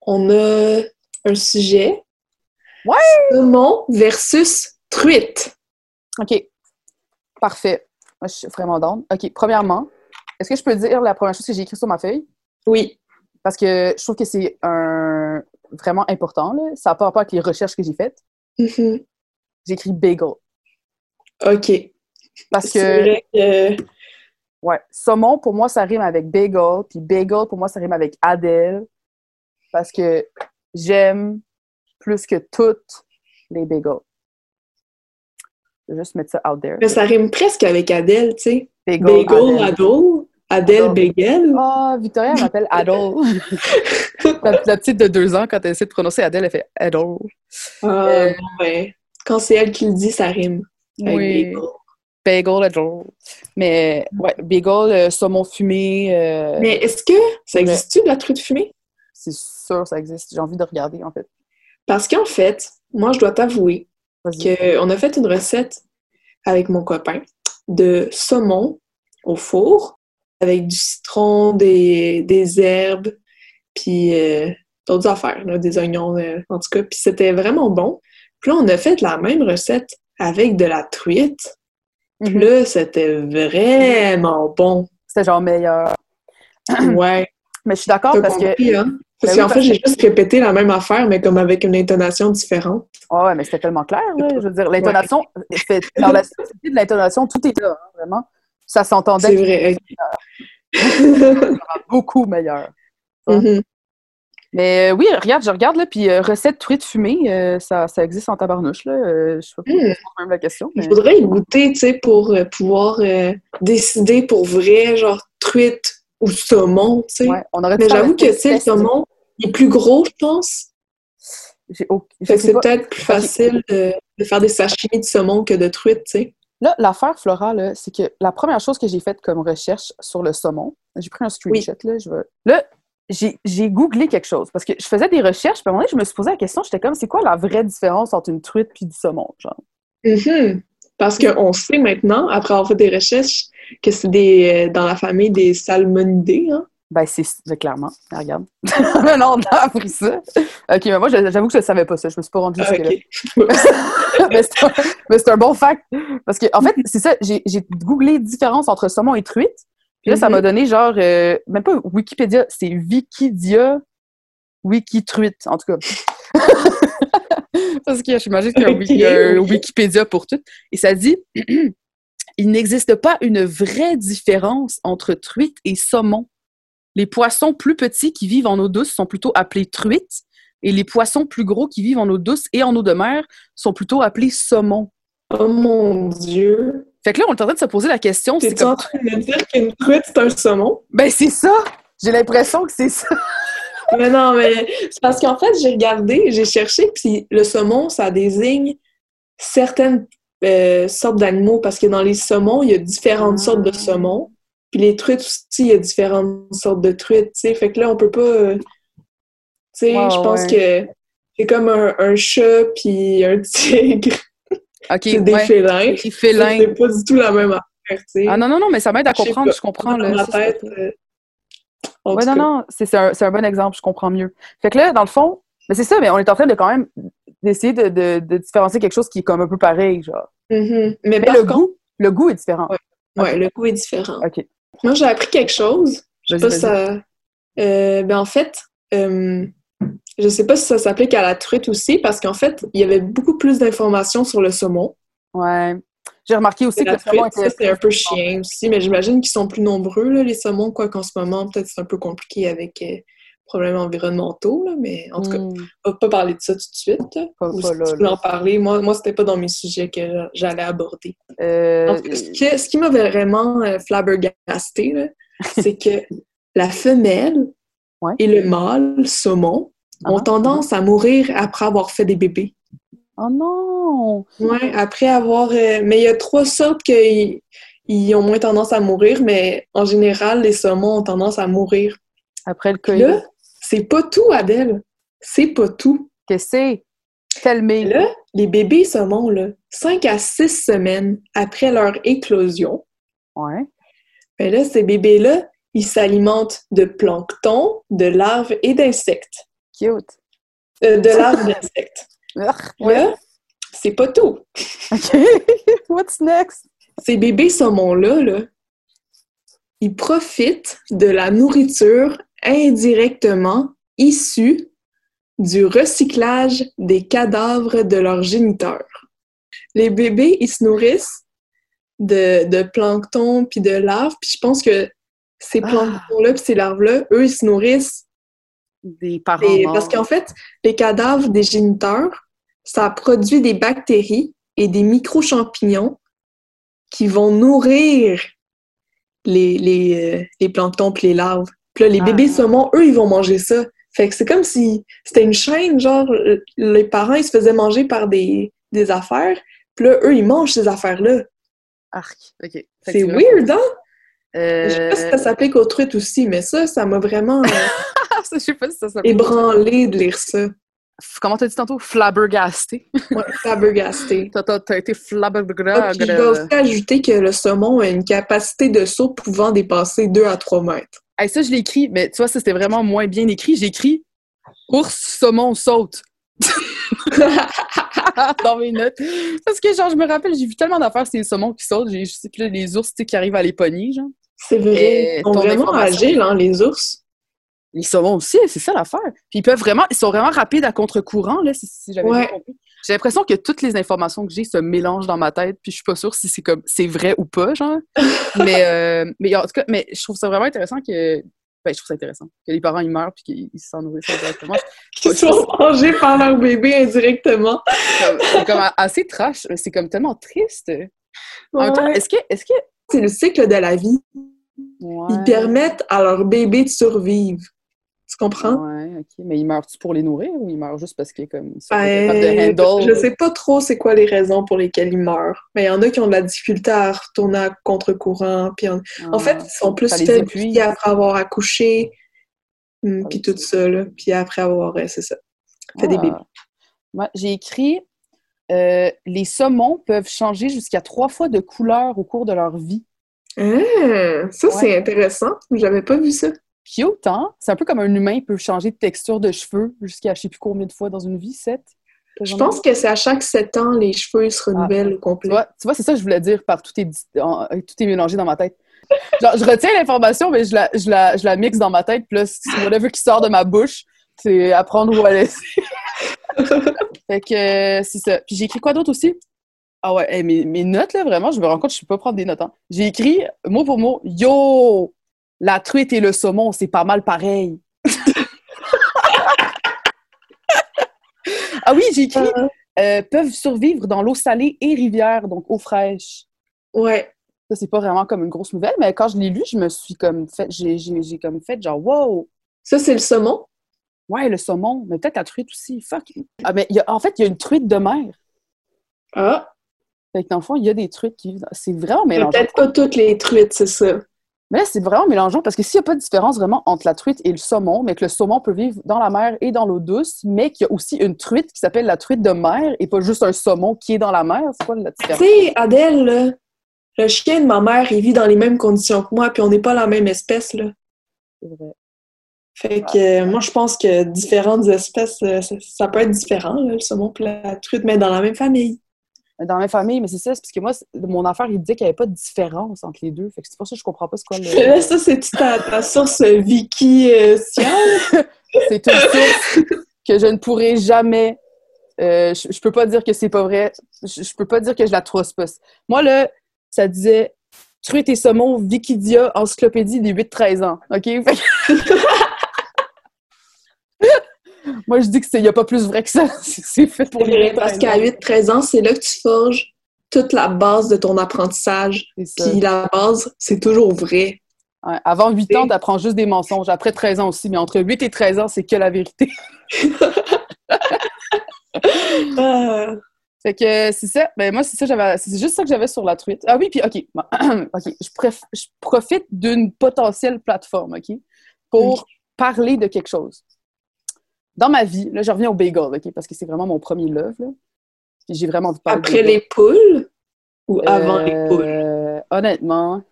On a un sujet. Ouais! Saumon versus truite. OK. Parfait. Moi, je suis vraiment down. OK. Premièrement, est-ce que je peux dire la première chose que j'ai écrite sur ma feuille? Oui. Parce que je trouve que c'est un vraiment important. Là. Ça n'a pas rapport avec les recherches que j'ai faites. Mhm. J'ai écrit bagel. OK. Parce C'est que, vrai que... ouais, saumon, pour moi, ça rime avec bagel. Puis bagel, pour moi, ça rime avec Adèle. Parce que j'aime plus que toutes les bagels. Je vais juste mettre ça out there. mais ça rime presque avec Adèle, tu sais. Bagel, Bagel, Adèle. Adèle. Bagel. Ah, Victoria elle m'appelle Adol. la, la petite de deux ans, quand elle essaie de prononcer Adèle, elle fait Adol. Ah, Euh, bon, ben, quand c'est elle qui le dit, ça rime. avec Oui. bagel. Bagel, Adol. Mais, ouais, bagel, euh, saumon fumé. euh, Mais est-ce que ça existe-tu de la truite fumée? C'est sûr, ça existe. J'ai envie de regarder, en fait. Parce qu'en fait, moi, je dois t'avouer qu'on a fait une recette avec mon copain de saumon au four avec du citron, des, des herbes, puis euh, d'autres affaires, là, des oignons, euh, en tout cas. Puis c'était vraiment bon. Puis là, on a fait la même recette avec de la truite. Puis Mhm. là, c'était vraiment bon. C'était genre meilleur. Ouais, Mais je suis d'accord parce que. hein? Parce Ben oui, qu'en fait, j'ai juste répété la même affaire, mais comme avec une intonation différente. Ah ouais, mais c'était tellement clair, là. Je veux dire, l'intonation, fait- dans la société de l'intonation, tout est là, hein, vraiment. Ça C'est s'entendait vrai. beaucoup meilleur. Mhm. Mais euh, oui, regarde, je regarde, là, puis euh, recette truite fumée, euh, ça, ça existe en tabarnouche, là. Je sais pas Mm. même la question. mais- Je voudrais y goûter, tu sais, pour pouvoir décider pour vrai, genre truite ou saumon, tu sais. Ouais, on aurait Mais j'avoue le que, sais, le saumon, il est plus gros, je pense. Je Fait que c'est peut-être plus facile de, de faire des sashimi de saumon que de truite, tu sais. Là, l'affaire, Flora, c'est que la première chose que j'ai faite comme recherche sur le saumon, j'ai pris un screenshot, là, je. Là, j'ai googlé quelque chose, parce que je faisais des recherches, puis à un moment donné, je me suis posé la question, j'étais comme, c'est quoi la vraie différence entre une truite puis du saumon, genre? Mhm. Parce qu'on sait maintenant, après avoir fait des recherches, que c'est des euh, dans la famille des salmonidés, hein. Ben, c'est clairement, Ah, regarde. Mais non, on a appris ça. OK, mais moi, j'avoue que je ne savais pas ça, je me suis pas rendue jusque-là. mais c'est un, bon fact. Parce que, en fait, c'est ça, j'ai j'ai googlé différence entre saumon et truite. Puis là, ça m'a donné genre, euh, même pas Wikipédia, c'est Wikidia Wikitruite, en tout cas. Parce que j'imagine qu'il y a un, Ok, Wiki- un ok. Wikipédia pour tout. Et ça dit Il n'existe pas une vraie différence entre truite et saumon. Les poissons plus petits qui vivent en eau douce sont plutôt appelés truites et les poissons plus gros qui vivent en eau douce et en eau de mer sont plutôt appelés saumons. Oh mon Dieu! Fait que là, on est en train de se poser la question, c'est T'es-tu comme... en train de me dire qu'une truite, c'est un saumon? Ben c'est ça! J'ai l'impression que c'est ça! mais non, mais c'est parce qu'en fait, j'ai regardé, j'ai cherché, puis le saumon, ça désigne certaines euh, sortes d'animaux, parce que dans les saumons, il y a différentes sortes de saumons. Puis les truites aussi, il y a différentes sortes de truites, tu sais. Fait que là, on peut pas... euh, tu sais, je pense ouais. que c'est comme un, un chat puis un tigre. OK, C'est des ouais. félins. C'est pas du tout la même affaire, tu sais. Ah non, non, non, mais ça m'aide à comprendre, je comprends. Dans là, ma tête, euh, en Ouais, tout non, cas. non, c'est un, un bon exemple, je comprends mieux. Fait que là, dans le fond, mais c'est ça, mais on est en train de quand même d'essayer de, de, de différencier quelque chose qui est comme un peu pareil, genre. Mhm. Mais, Mais par le contre, goût, le goût est différent. Ouais. ouais, le goût est différent. OK. Moi, j'ai appris quelque chose. Je sais pas si ça... Euh, ben, en fait, euh, je sais pas si ça s'applique à la truite aussi, parce qu'en fait, il y avait beaucoup plus d'informations sur le saumon. Ouais. J'ai remarqué aussi que le saumon était... c'est un peu chien aussi, mais j'imagine qu'ils sont plus nombreux, là, les saumons, quoi qu'en ce moment, peut-être c'est un peu compliqué avec euh, problèmes environnementaux, là, mais en tout cas, Hmm, on va pas parler de ça tout de suite. pas, Ou pas si là, tu veux là. en parler, moi, moi c'était pas dans mes sujets que j'allais aborder. Euh, En ce, que- ce qui m'a vraiment euh, flabbergasté, là, c'est que la femelle Ouais. et le mâle saumon ont Ah, tendance à mourir après avoir fait des bébés. Oh non! Ouais, après avoir. euh, mais il y a trois sortes qui ils ont moins tendance à mourir, mais en général, les saumons ont tendance à mourir. Après le cueil. là, c'est pas tout, Adèle. C'est pas tout. Qu'est-ce que c'est? Me. Là, les bébés saumons, là, 5 à 6 semaines après leur éclosion, Ouais. ben là, ces bébés-là, ils s'alimentent de plancton, de larves et d'insectes. Cute. Euh, de larves d'insectes. Là, c'est pas tout. OK. What's next? Ces bébés saumons-là, là, ils profitent de la nourriture indirectement issue du recyclage des cadavres de leurs géniteurs. Les bébés, ils se nourrissent de, de plancton puis de larves, puis je pense que ces Ah. planctons-là puis ces larves-là, eux, ils se nourrissent Des parents des- parce qu'en fait, les cadavres des géniteurs, ça produit des bactéries et des micro-champignons qui vont nourrir les, les, euh, les planctons puis les larves. Puis là, les Ah. bébés saumons, eux, ils vont manger ça. Fait que c'est comme si c'était une chaîne, genre, euh, les parents, ils se faisaient manger par des, des affaires, puis là, eux, ils mangent ces affaires-là. Arc. OK. C'est weird, hein? Je sais Euh... pas si ça s'applique aux truites aussi, mais ça, ça m'a vraiment euh, Je sais pas si ça ébranlé de lire ça. Comment t'as dit tantôt? Flabbergasté. Ouais, flabbergasté. T'as- été Ah, flabbergasté. puis je dois aussi ajouter que le saumon a une capacité de saut pouvant dépasser 2 à 3 mètres. Hey, ça, je l'ai écrit, mais tu vois, ça, c'était vraiment moins bien écrit. J'ai écrit ours, saumon, saute. dans mes notes. Parce que, genre, je me rappelle, j'ai vu tellement d'affaires, c'est les saumons qui sautent. J'ai les ours, tu sais, qui arrivent à les pogner, genre. C'est vrai. Et Ils sont vraiment agiles, hein, les ours. Les saumons aussi, c'est ça l'affaire. Puis ils peuvent vraiment, ils sont vraiment rapides à contre-courant, là, si, si j'avais Ouais. compris. J'ai l'impression que toutes les informations que j'ai se mélangent dans ma tête, puis je suis pas sûre si c'est comme c'est vrai ou pas, genre. mais, euh, mais en tout cas, mais je trouve ça vraiment intéressant que. Ben, je trouve ça intéressant. Que les parents ils meurent puis qu'ils ils s'en nourrissent directement. Qui sont mangés par leur bébé indirectement. C'est comme assez trash. C'est comme tellement triste. Ouais. est-ce que. Est-ce que... C'est le cycle de la vie. Ouais. Ils permettent à leur bébé de survivre. Tu comprends? Ouais, ok. Mais ils meurent-tu pour les nourrir ou ils meurent juste parce qu'ils comme, ils sont pas Ben, de handle? je sais pas trop c'est quoi les raisons pour lesquelles ils meurent. Mais il y en a qui ont de la difficulté à retourner à contre-courant. Puis en... en fait, ils sont plus Ah, faibles puis après avoir accouché. hum, Ah Puis oui, tout ça, là. Puis après avoir, c'est ça. Fait des Ah. bébés. Moi, j'ai écrit euh, les saumons peuvent changer jusqu'à trois fois de couleur au cours de leur vie. Ah, ça, Ouais. c'est intéressant. J'avais pas vu ça. Cute, hein? C'est un peu comme un humain peut changer de texture de cheveux jusqu'à je sais plus combien de fois dans une vie, sept? Je pense que c'est à chaque sept ans, les cheveux se renouvellent au Tu complet. vois, tu vois, c'est ça que je voulais dire par tout est, en- tout est mélangé dans ma tête. Genre, je retiens l'information, mais je la, je, la, je la mixe dans ma tête, puis là, c'est whatever qui sort de ma bouche, c'est à prendre ou à laisser. fait que euh, c'est ça. Puis j'ai écrit quoi d'autre aussi? Ah ouais, hey, mes, mes notes, là, vraiment, je me rends compte que je peux pas prendre des notes. hein. J'ai écrit, mot pour mot, Yo! La truite et le saumon, c'est pas mal pareil. ah oui, j'ai écrit, Euh, euh, peuvent survivre dans l'eau salée et rivière, donc eau fraîche. ouais. Ça, c'est pas vraiment comme une grosse nouvelle, mais quand je l'ai lu, je me suis comme fait, j'ai, comme fait genre, wow! Ça, c'est le saumon? Ouais, le saumon, mais peut-être la truite aussi. Fuck. Ah, mais il y a- en fait, il y a une truite de mer. Ah, Fait que dans le fond, il y a des truites qui C'est vraiment mélangeant. peut-être pas toutes les truites, c'est ça. Mais là, c'est vraiment mélangeant parce que s'il n'y a pas de différence vraiment entre la truite et le saumon, mais que le saumon peut vivre dans la mer et dans l'eau douce, mais qu'il y a aussi une truite qui s'appelle la truite de mer et pas juste un saumon qui est dans la mer, c'est quoi la Tu différence? sais, Adèle, là, le chien de ma mère, il vit dans les mêmes conditions que moi, puis on n'est pas la même espèce, là. C'est vrai. Fait que euh, moi, je pense que différentes espèces, euh, ça, ça peut être différent, là, le saumon et la truite, mais dans la même famille. Dans ma famille, mais c'est ça, c'est parce que moi, mon affaire, il disait qu'il n'y avait pas de différence entre les deux. Fait que c'est pour ça que je comprends pas c'est quoi le. Là, ça, c'est ta, ta source Vicky euh? C'est une source que je ne pourrai jamais. euh, je, je peux pas dire que c'est pas vrai. Je, je peux pas dire que je la trousse pas. Moi, là, ça disait truite et saumon, Wikidia, encyclopédie des 8-13 ans. OK? Moi, je dis qu'il n'y a pas plus vrai que ça. C'est fait pour les 8 Parce qu'à 8-13 ans, c'est là que tu forges toute la base de ton apprentissage. Puis la base, c'est toujours vrai. Ouais, Avant 8 ans, tu apprends juste des mensonges. Après 13 ans aussi, mais entre 8 et 13 ans, c'est que la vérité. Ah. Fait que c'est ça. Ben moi, c'est ça, j'avais. C'est juste ça que j'avais sur la truite. Ah oui, puis OK. bon, OK. Je, préf- je profite d'une potentielle plateforme, OK? Pour parler de quelque chose. Dans ma vie, là, je reviens au bagel, OK? Parce que c'est vraiment mon premier love, là. J'ai vraiment envie de parler Après les poules? Ou avant les poules? Euh, Honnêtement.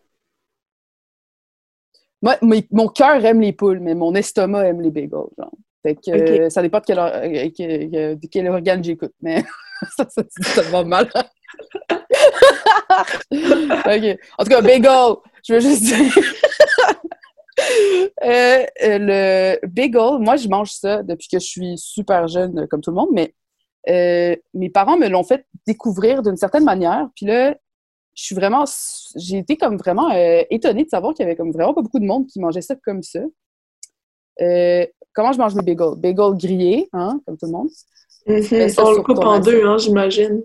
Moi, mes- mon cœur aime les poules, mais mon estomac aime les bagels, genre. Fait que euh, ça dépend de quel, or- euh, quel organe j'écoute, mais ça, ça, ça va mal. OK. En tout cas, bagel, je veux juste dire. Euh, euh, le bagel, moi, je mange ça depuis que je suis super jeune, euh, comme tout le monde, mais euh, mes parents me l'ont fait découvrir d'une certaine manière. Puis là, je suis vraiment, j'ai été comme vraiment euh, étonnée de savoir qu'il y avait comme vraiment pas beaucoup de monde qui mangeait ça comme ça. Euh, comment je mange mes bagels? Bagel grillé, hein, comme tout le monde. Mhm. On le coupe en deux, hein, j'imagine.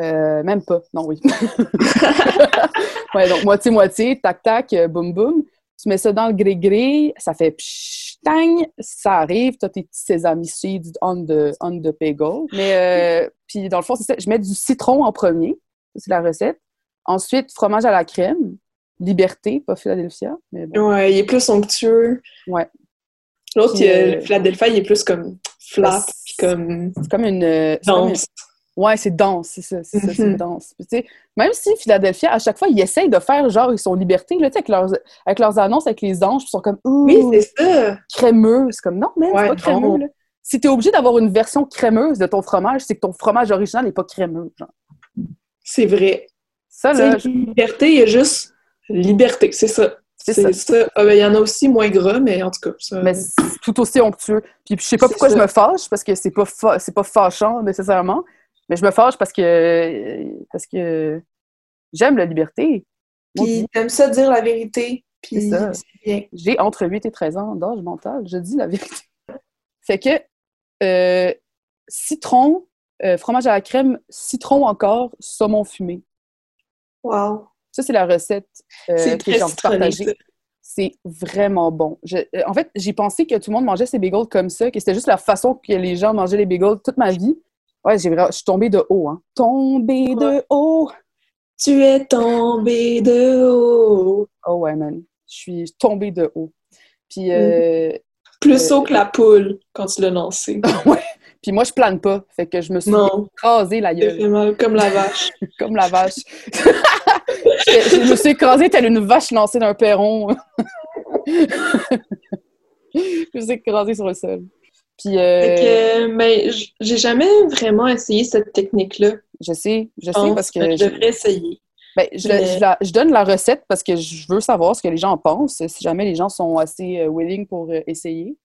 Euh, même pas, non, oui. ouais, donc moitié-moitié, tac-tac, euh, boum boum. Tu mets ça dans le gré-gré, ça fait psh, tang, ça arrive, t'as tes petits sesame seeds on the, on the bagel. Mais, euh, puis dans le fond, c'est ça, je mets du citron en premier, Ça, c'est la recette. Ensuite, fromage à la crème, liberté, pas Philadelphia, mais bon. Ouais, il est plus onctueux. Ouais. L'autre, euh, le Philadelphia, il est plus comme flat, puis comme C'est comme une... c'est comme une- dense. Ouais, c'est dense, c'est ça, c'est ça, c'est Mhm. dense. Puis, tu sais, même si Philadelphia, à chaque fois, ils essayent de faire genre, ils sont liberté, là, avec leurs, avec leurs annonces avec les anges, ils sont comme, ouh, Oui, c'est ça. crémeux. C'est comme, non, mais c'est pas crémeux, là. Si t'es obligé d'avoir une version crémeuse de ton fromage, c'est que ton fromage original n'est pas crémeux, genre. C'est vrai. Ça, là, je- liberté, il y a juste liberté, c'est ça. C'est ça. Ah, ben, il y en a aussi moins gras, mais en tout cas, ça... mais c'est tout aussi onctueux. Puis je sais pas pourquoi ça. je me fâche, parce que c'est pas, fa- pas fâchant nécessairement, mais je me fâche parce que, parce que j'aime la liberté. Puis t'aimes ça dire la vérité, puis. J'ai entre 8 et 13 ans d'âge mental, je dis la vérité. fait que euh, citron, euh, fromage à la crème, citron encore, saumon fumé. Wow. Ça, c'est la recette euh, que j'ai envie de partager. C'est vraiment bon. Je- en fait, j'ai pensé que tout le monde mangeait ses bagels comme ça, que c'était juste la façon que les gens mangeaient les bagels toute ma vie. Ouais, j'ai je suis tombée de haut, hein. Tombée de haut! Tu es tombé de haut. Oh ouais, man. Je suis tombée de haut. Puis, Mm. euh, Plus Euh, haut que la poule quand tu l'as lancé. ouais. Puis moi, je plane pas. Fait que je me suis Non, écrasée la gueule, comme la vache. comme la vache. je, je me suis écrasée telle une vache lancée d'un perron. je me suis écrasée sur le sol. Puis, euh, Fait que, mais j- j'ai jamais vraiment essayé cette technique-là. je sais, je sais parce que que je devrais essayer. ben, je, Mais- je la- je donne la recette parce que je veux savoir ce que les gens en pensent, si jamais les gens sont assez euh, willing pour euh, essayer.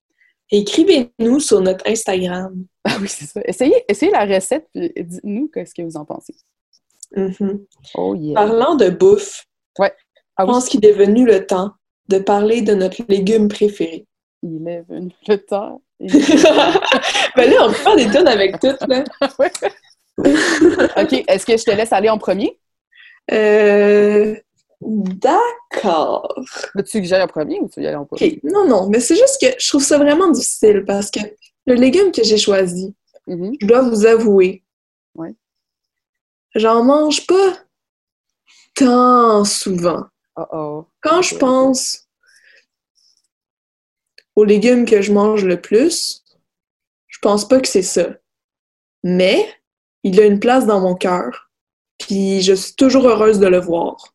Écrivez-nous sur notre Instagram. Ah oui, c'est ça. Essayez, essayez la recette, puis dites-nous qu'est-ce que vous en pensez. Mhm. Oh yeah. Parlant de bouffe, Ah je pense qu'il est venu le temps de parler de notre légume préféré. il est venu le temps. Ben là, on peut faire des tonnes avec tout, là. OK, est-ce que je te laisse aller en premier? Euh, D'accord. Veux-tu que j'aille en premier ou tu veux y aller en premier? OK. Non, non, mais c'est juste que je trouve ça vraiment difficile parce que le légume que j'ai choisi, Mhm. je dois vous avouer, Ouais. j'en mange pas tant souvent. Oh. Quand je pense aux légumes que je mange le plus, je pense pas que c'est ça. Mais il a une place dans mon cœur. Puis je suis toujours heureuse de le voir.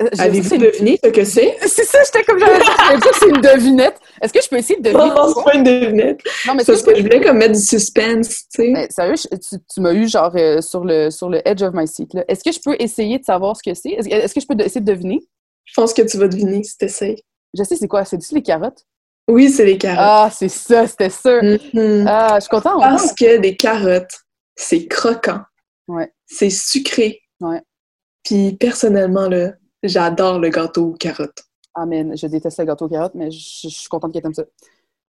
Euh, Avez-vous deviné ce que c'est? C'est ça, j'étais comme j'avais dit que c'est une devinette. Est-ce que je peux essayer de deviner? Non, c'est pas une devinette. Non, mais C'est parce que je voulais comme mettre du suspense, tu sais. Mais sérieux, tu, tu m'as eu genre euh, sur, le, sur le edge of my seat. Est-ce que je peux essayer de savoir ce que c'est? Est-ce que je peux essayer de deviner? Je pense que tu vas deviner si t'essayes. Je sais c'est quoi, c'est-tu les carottes? Oui, c'est les carottes. Ah, c'est ça, c'était sûr. Mhm. Ah, je suis contente. Parce que des carottes, c'est croquant. Ouais. C'est sucré. Ouais. Puis personnellement, là, j'adore le gâteau aux carottes. Ah, man, je déteste le gâteau aux carottes, mais je, je suis contente qu'elle aime ça.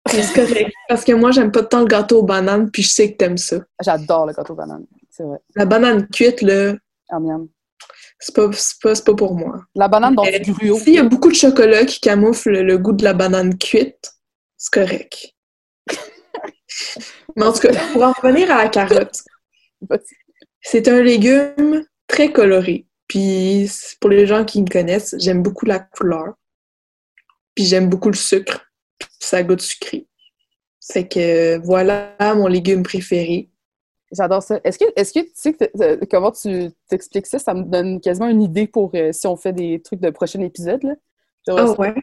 C'est correct. Parce que moi, j'aime pas tant le gâteau aux bananes, puis je sais que t'aimes ça. J'adore le gâteau aux bananes. C'est vrai. La banane cuite, là, Ah, miam. C'est pas, pas, pas pour moi. La banane dans du gruau. S'il y a beaucoup de chocolat qui camoufle le goût de la banane cuite, c'est correct. Mais en tout cas, pour en revenir à la carotte, c'est un légume très coloré. Puis pour les gens qui me connaissent, j'aime beaucoup la couleur. Puis j'aime beaucoup le sucre. Puis ça goûte sucré. Fait que voilà mon légume préféré. J'adore ça. Est-ce que, est-ce que tu sais que t- comment tu t'expliques ça? Ça me donne quasiment une idée pour euh, si on fait des trucs de prochain épisode. Là. J'aimerais ça- ouais?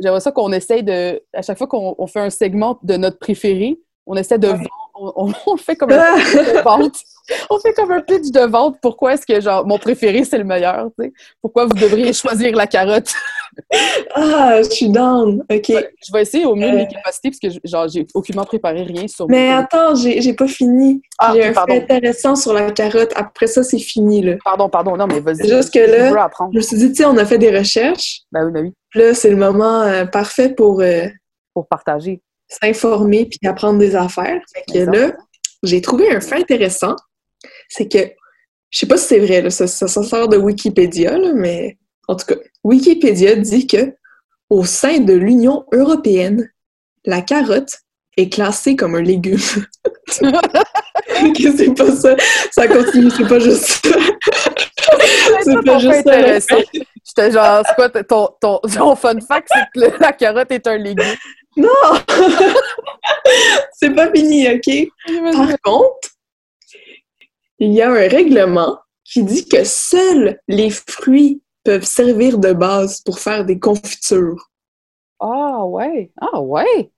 J'aimerais ça qu'on essaye de. À chaque fois qu'on on fait un segment de notre préféré, on essaie de Ouais. vendre. On, fait comme un pitch de vente. On fait comme un pitch de vente. Pourquoi est-ce que genre mon préféré c'est le meilleur? tu sais? Pourquoi vous devriez choisir la carotte? Ah, je suis down. OK. Je vais essayer au mieux de Euh. mes capacités parce que je- genre j'ai aucunement préparé rien sur Mais mon- attends, j'ai j'ai pas fini. Ah, j'ai un pardon. fait intéressant sur la carotte. Après ça, c'est fini, là. Pardon, pardon, non, mais vas-y. C'est juste que Je là- apprendre. Je me suis dit, tu sais, on a fait des recherches. Ben oui, ben oui. Là, c'est le moment euh, parfait pour euh, Pour partager. S'informer puis apprendre des affaires. Fait que là, j'ai trouvé un fait intéressant. C'est que, je sais pas si c'est vrai, là, ça, ça, ça sort de Wikipédia, là, mais en tout cas, Wikipédia dit que au sein de l'Union européenne, la carotte est classée comme un légume. que c'est pas ça. Ça continue, c'est pas juste ça. C'est pas juste ça. J'étais genre, c'est quoi ton, ton, ton fun fact, c'est que la carotte est un légume. Non! c'est pas fini, OK? Par contre, il y a un règlement qui dit que seuls les fruits peuvent servir de base pour faire des confitures. Ah ouais, ah ouais.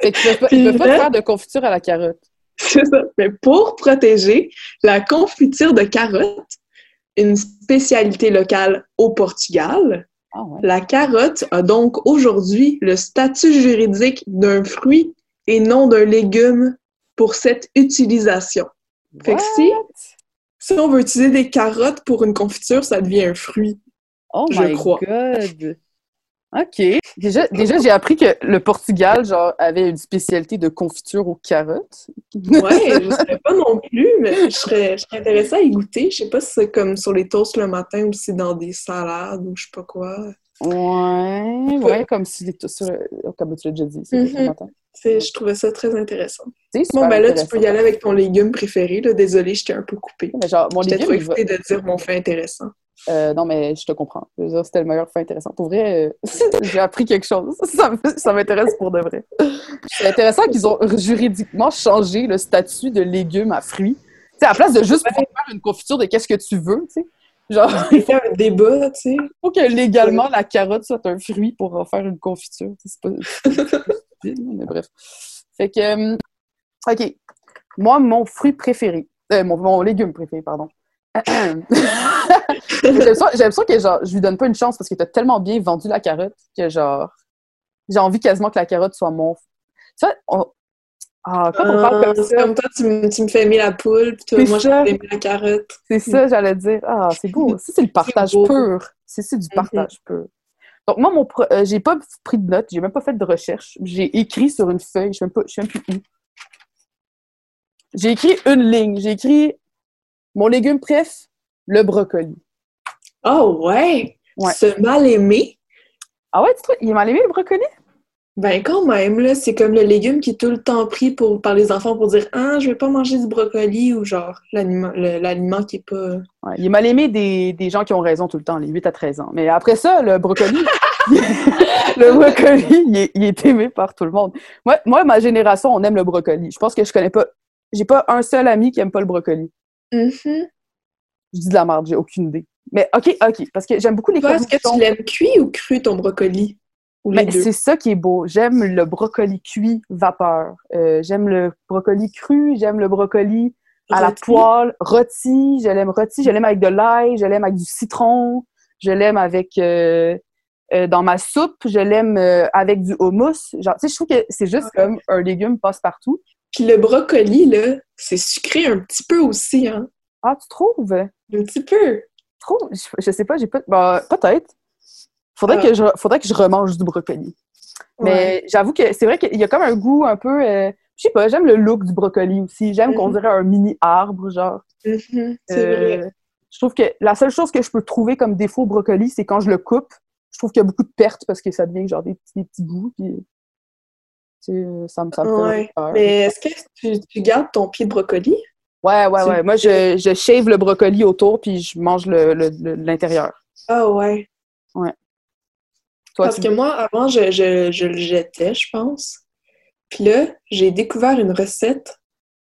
Fait que tu peux tu peux pas faire de confiture à la carotte. C'est ça. Mais pour protéger la confiture de carotte, une spécialité locale au Portugal, Ah ouais. la carotte a donc aujourd'hui le statut juridique d'un fruit et non d'un légume pour cette utilisation. Fait que? Si on veut utiliser des carottes pour une confiture, ça devient un fruit. Oh je my crois. god. OK. Déjà, déjà j'ai appris que le Portugal, genre, avait une spécialité de confiture aux carottes. Ouais, je ne savais pas non plus, mais je serais, je serais intéressée à y goûter. Je sais pas si c'est comme sur les toasts le matin ou si c'est dans des salades ou je sais pas quoi. Ouais, ouais, comme si les- sur comme tu l'as déjà dit, c'est Mhm. ce matin. Je trouvais ça très intéressant. Bon, ben là, tu peux y aller avec ton légume préféré. Là. Désolée, je t'ai un peu coupé. Mais genre, mon légume, il va- de dire mon fait intéressant. Euh, non, mais je te comprends. Je veux dire, C'était le meilleur fait intéressant. Pour vrai, euh, j'ai appris quelque chose. Ça m'intéresse pour de vrai. C'est intéressant qu'ils ont juridiquement changé le statut de légume à fruit. Tu sais, à la place de juste pouvoir faire une confiture de qu'est-ce que tu veux, tu sais. Genre, Il fait un débat, tu sais. il faut que légalement la carotte soit un fruit pour en faire une confiture. C'est pas mais bref. Fait que, euh, OK. Moi, mon fruit préféré, euh, mon, mon légume préféré, pardon. J'aime ça, j'aime ça que genre, je lui donne pas une chance parce que t'as tellement bien vendu la carotte que genre, j'ai envie quasiment que la carotte soit mon. Tu sais, on- ah, quand on parle comme c'est ça, comme toi, tu, me- tu me fais aimer la poule, puis toi, moi, je ça. fais aimer la carotte. c'est ça, j'allais dire. Ah, c'est beau. Ça, c'est le partage pur. C'est du partage pur. Donc, moi, mon pro- euh, j'ai pas pris de notes, j'ai même pas fait de recherche. J'ai écrit sur une feuille, je sais même pas, je sais même plus où. J'ai écrit une ligne. J'ai écrit mon légume préf, le brocoli. Oh ouais! Ouais. Se mal aimer? Ah ouais, tu trouves? Il est mal aimé, le brocoli? Ben quand même, là, c'est comme le légume qui est tout le temps pris pour, par les enfants pour dire « Ah, je vais pas manger du brocoli » ou genre l'aliment qui est pas... Ouais, il est mal aimé des, des gens qui ont raison tout le temps, les 8 à 13 ans. Mais après ça, le brocoli, le brocoli, il est, il est aimé par tout le monde. Moi, moi, ma génération, on aime le brocoli. Je pense que je connais pas, j'ai pas un seul ami qui aime pas le brocoli. Mhm. Je dis de la merde, j'ai aucune idée. Mais ok, ok, parce que j'aime beaucoup les est-ce que tu l'aimes cuit ou cru, ton brocoli? Deux? c'est ça qui est beau. J'aime le brocoli cuit vapeur. Euh, j'aime le brocoli cru, j'aime le brocoli à la poêle, rôti, je l'aime rôti, je l'aime avec de l'ail, je l'aime avec du citron, je l'aime avec euh, euh, dans ma soupe, je l'aime avec du hummus. Genre, tu sais, je trouve que c'est juste comme un légume passe-partout. Puis le brocoli, là, c'est sucré un petit peu aussi, hein? Ah, tu trouves? Un petit peu. Trop? Je, je sais pas, j'ai pas. bah, peut-être. Faudrait, Ah. que je, faudrait que je remange du brocoli. Mais Ouais. j'avoue que c'est vrai qu'il y a comme un goût un peu. euh, je sais pas, j'aime le look du brocoli aussi. J'aime qu'on Mhm. dirait un mini arbre, genre. Mhm, c'est Euh, vrai. Je trouve que la seule chose que je peux trouver comme défaut au brocoli, c'est quand je le coupe, je trouve qu'il y a beaucoup de pertes parce que ça devient genre des petits, des petits bouts. Puis, ça me, ça me Ouais. peu peur. Mais est-ce que tu, tu gardes ton pied de brocoli? Ouais, ouais, tu- ouais. Moi, je, je shave le brocoli autour puis je mange le- le- le- l'intérieur. Ah ouais. Toi, Parce tu- que moi, avant, je, je, je le jetais, je pense. Puis là, j'ai découvert une recette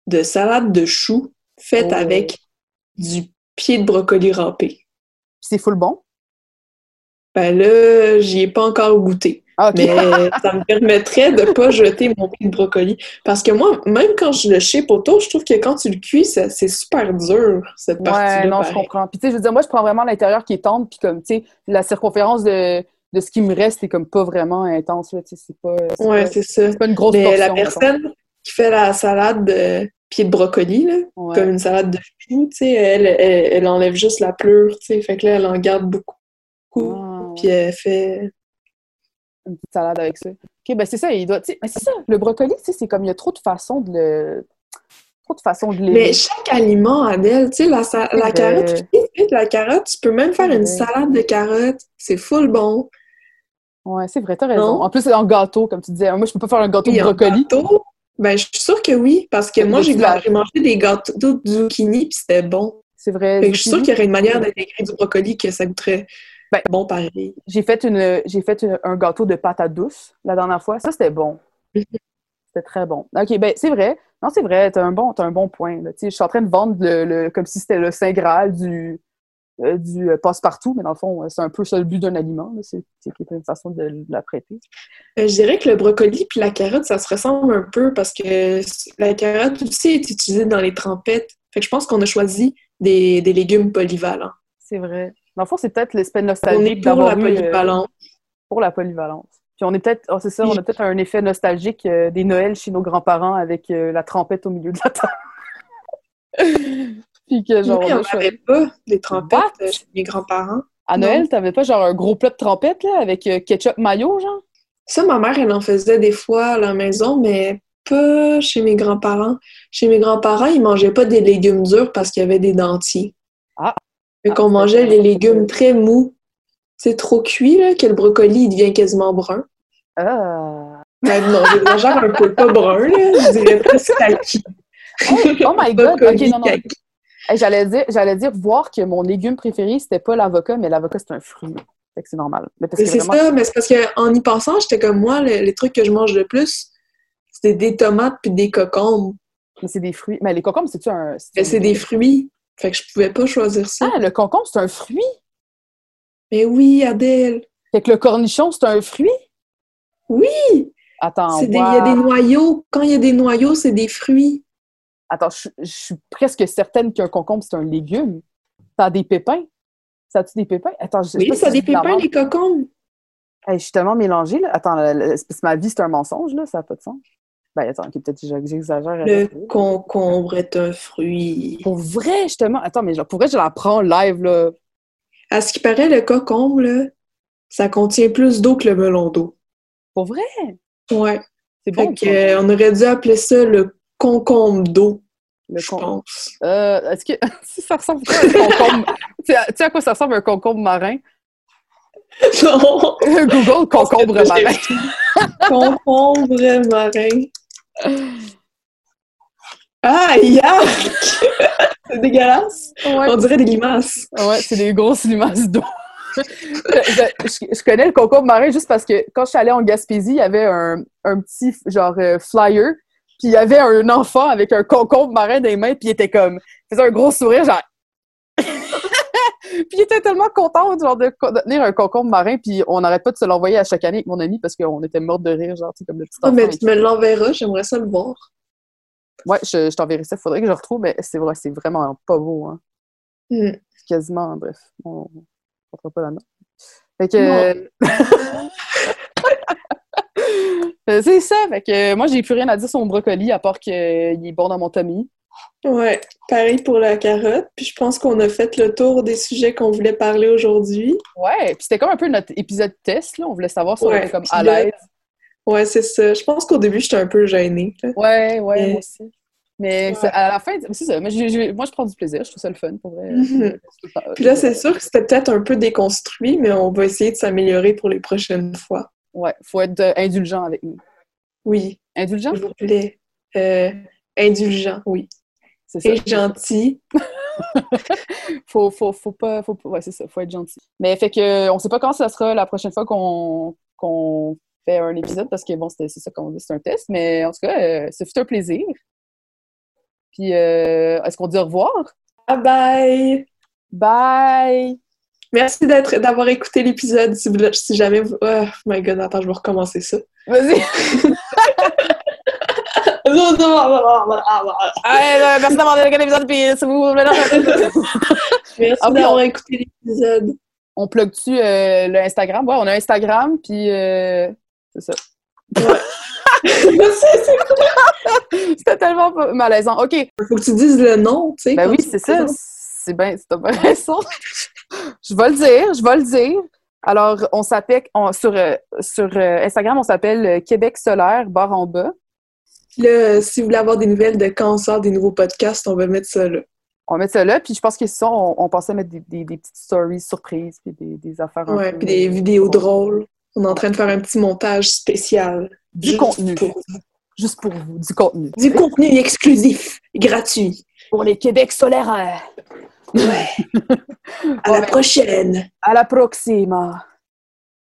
de salade de choux faite Oh. avec du pied de brocoli râpé. c'est full bon? Ben là, j'y ai pas encore goûté. Ah. Mais ça me permettrait de pas jeter mon pied de brocoli. Parce que moi, même quand je le shape autour, je trouve que quand tu le cuis, c'est super dur, cette partie-là. Ouais, non, je comprends. Puis, tu sais, je veux dire, moi, je prends vraiment l'intérieur qui est tendre, puis comme, tu sais, la circonférence de, de ce qui me reste est comme pas vraiment intense, là, tu sais, c'est pas, Ouais, c'est ça. c'est pas une grosse Mais portion. la mettons. personne qui fait la salade de pied de brocoli, là, Ouais. comme une salade de choux, tu sais, elle, elle, elle enlève juste la pleure, tu sais. Fait que là, elle en garde beaucoup. Ah. Puis elle fait... Une petite salade avec ça. OK, ben c'est ça, il doit, mais c'est ça, le brocoli, tu sais, c'est comme, il y a trop de façons de le... Trop de façons de Mais chaque aliment, Adèle, tu sais, la, la carotte, la carotte, tu peux même faire une salade de carottes. C'est full bon. Ouais, c'est vrai, t'as raison. Non? En plus, c'est en gâteau, comme tu disais. Moi, je peux pas faire un gâteau de brocoli. gâteau, ben, je suis sûre que oui, parce que moi, j'ai mangé des gâteaux de zucchini, puis c'était bon. C'est vrai. Fait que je suis sûre qu'il y aurait une manière d'intégrer du brocoli que ça goûterait Ben, bon pareil. J'ai fait, une, j'ai fait une- un gâteau de pâte à douce la dernière fois. Ça, c'était bon. Mhm. C'était très bon. OK, ben c'est vrai. Non, c'est vrai. T'as un bon, t'as un bon point. là. Je suis en train de vendre le, le- comme si c'était le Saint Graal du, euh, du euh, passe-partout, mais dans le fond, euh, c'est un peu ça le but d'un aliment. là. C'est une façon de, de l'apprêter. Euh, je dirais que le brocoli puis la carotte, ça se ressemble un peu parce que la carotte aussi est utilisée dans les trempettes. Fait que je pense qu'on a choisi des, des légumes polyvalents. C'est vrai. Dans le fond, c'est peut-être l'espèce On est nostalgique pour d'avoir la eu, euh, polyvalence. pour la polyvalence. Puis on est peut-être, oh, c'est ça, on a peut-être un effet nostalgique euh, des Noëls chez nos grands-parents avec euh, la trompette au milieu de la table. Puis que genre, Oui, on n'avait pas des trempettes What? chez mes grands-parents. À. Noël, t'avais pas genre un gros plat de trompette là, avec euh, ketchup mayo, genre? Ça, ma mère, elle en faisait des fois à la maison, mais pas chez mes grands-parents. Chez mes grands-parents, ils mangeaient pas des légumes durs parce qu'il y avait des dentiers. Ah. Fait qu'on mangeait c'est les légumes très mous. C'est trop cuit, là, que le brocoli, il devient quasiment brun. Ah. Ben non, j'exagère un peu, pas brun, là, je dirais presque kaki. Oh my god! Ok, non, non. Hey, j'allais dire, j'allais dire voir que mon légume préféré, c'était pas l'avocat, mais l'avocat, c'est un fruit. Fait que c'est normal. Mais c'est vraiment- ça, mais c'est parce qu'en y pensant, j'étais comme moi, le- les trucs que je mange le plus, c'était des tomates puis des cocombes. mais c'est des fruits. Mais les concombres, c'est-tu un. Mais Ben, c'est des fruits. Fait que je pouvais pas choisir ça. Ah, le concombre, c'est un fruit? Mais oui, Adèle. Fait que le cornichon, c'est un fruit? Oui! Attends, Il y a des noyaux. Quand il y a des noyaux, c'est des fruits. Attends, je, je suis presque certaine qu'un concombre, c'est un légume. Ça a des pépins. Ça a-tu des pépins? Attends, je sais Oui, pas ça a des pépins, les cocombes. Hey, je suis tellement mélangée, là. Attends, ma vie, c'est un mensonge, là. Ça n'a pas de sens. Ben, attends, ok, peut-être que j'exagère. Le concombre est un fruit. Pour vrai, justement. Attends, mais genre, pour vrai, je la prends live, là. À ce qui paraît, le cocombre, là, ça contient plus d'eau que le melon d'eau. Pour vrai? Ouais. C'est bon. que, euh, on aurait dû appeler ça le concombre d'eau. Le je con- pense. Euh, Est-ce que si ça ressemble à un concombre? tu sais à- tu sais à quoi ça ressemble un concombre marin? Non! Google concombre marin. Concombre marin. Ah, yuck! C'est dégueulasse. Ouais. On dirait des limaces. Ouais, c'est des grosses limaces d'eau. je, je- je connais le concombre marin juste parce que quand je suis allée en Gaspésie, il y avait un, un petit genre euh, flyer, puis il y avait un enfant avec un concombre marin dans les mains, puis il était comme, il faisait un gros sourire, genre. puis il était tellement content genre, de, de tenir un concombre marin, puis on n'arrête pas de se l'envoyer à chaque année avec mon ami parce qu'on était morts de rire, genre, tu sais, comme le petit Ah, enfant. mais et tu me l'enverras, j'aimerais ça le voir. Ouais, je, je t'enverrai ça. Faudrait que je retrouve, mais c'est vrai, c'est vraiment pas beau. Hein. Hmm. Quasiment, bref, on ne fera pas la note. Fait que. Euh, c'est ça. Fait que moi, j'ai plus rien à dire sur mon brocoli, à part qu'il est bon dans mon tummy. Ouais, pareil pour la carotte. Puis je pense qu'on a fait le tour des sujets qu'on voulait parler aujourd'hui. Ouais, puis c'était comme un peu notre épisode test, là. On voulait savoir si on était comme à l'aise. Ouais, c'est ça. Je pense qu'au début, j'étais un peu gênée. là. Ouais, ouais, Mais- moi aussi. Mais Ouais. à la fin, c'est ça. Mais moi, je prends du plaisir. Je trouve ça le fun, pour vrai. Mhm. Puis là, c'est sûr que c'était peut-être un peu déconstruit, mais on va essayer de s'améliorer pour les prochaines fois. Ouais, faut être euh, indulgent avec nous. Oui, Indulgent? s'il vous plaît. Euh, indulgent, oui. C'est gentil. faut, faut, faut pas, faut ouais, c'est ça, faut être gentil. Mais fait que, on sait pas quand ça sera la prochaine fois qu'on qu'on fait un épisode, parce que bon, c'est ça qu'on dit, c'est un test, mais en tout cas, euh, ce fut un plaisir. Puis, euh, est-ce qu'on dit au revoir? Bye bye! Bye! Merci d'être d'avoir écouté l'épisode. Si, si jamais vous. Oh my god, attends, je vais recommencer ça. Vas-y! Merci d'avoir regardé l'épisode, puis si vous voulez... Merci d'avoir écouté l'épisode. on plug-tu euh, le Instagram? Ouais, on a Instagram, puis euh, c'est ça. C'est- c'est- C'était tellement pas- malaisant. OK, Faut que tu dises le nom, tu sais. Ben oui, c'est ça. C'est bien, c'est bien raison. je vais le dire, je vais le dire. Alors, on s'appelle, sur, euh, sur euh, Instagram, on s'appelle Québec solaire, barre en bas. Puis Là, si vous voulez avoir des nouvelles de quand on sort des nouveaux podcasts, on va mettre ça là. On met ça là, puis je pense que ça, on, on pensait mettre des, des- des petites stories surprises, puis des, des affaires Ouais, puis des vidéos drôles. On est en train de faire un petit montage spécial. Du Juste contenu. pour- Juste pour vous, du contenu. du contenu exclusif, gratuit. Pour les Québec solaires. Ouais. à la prochaine. À la proxima.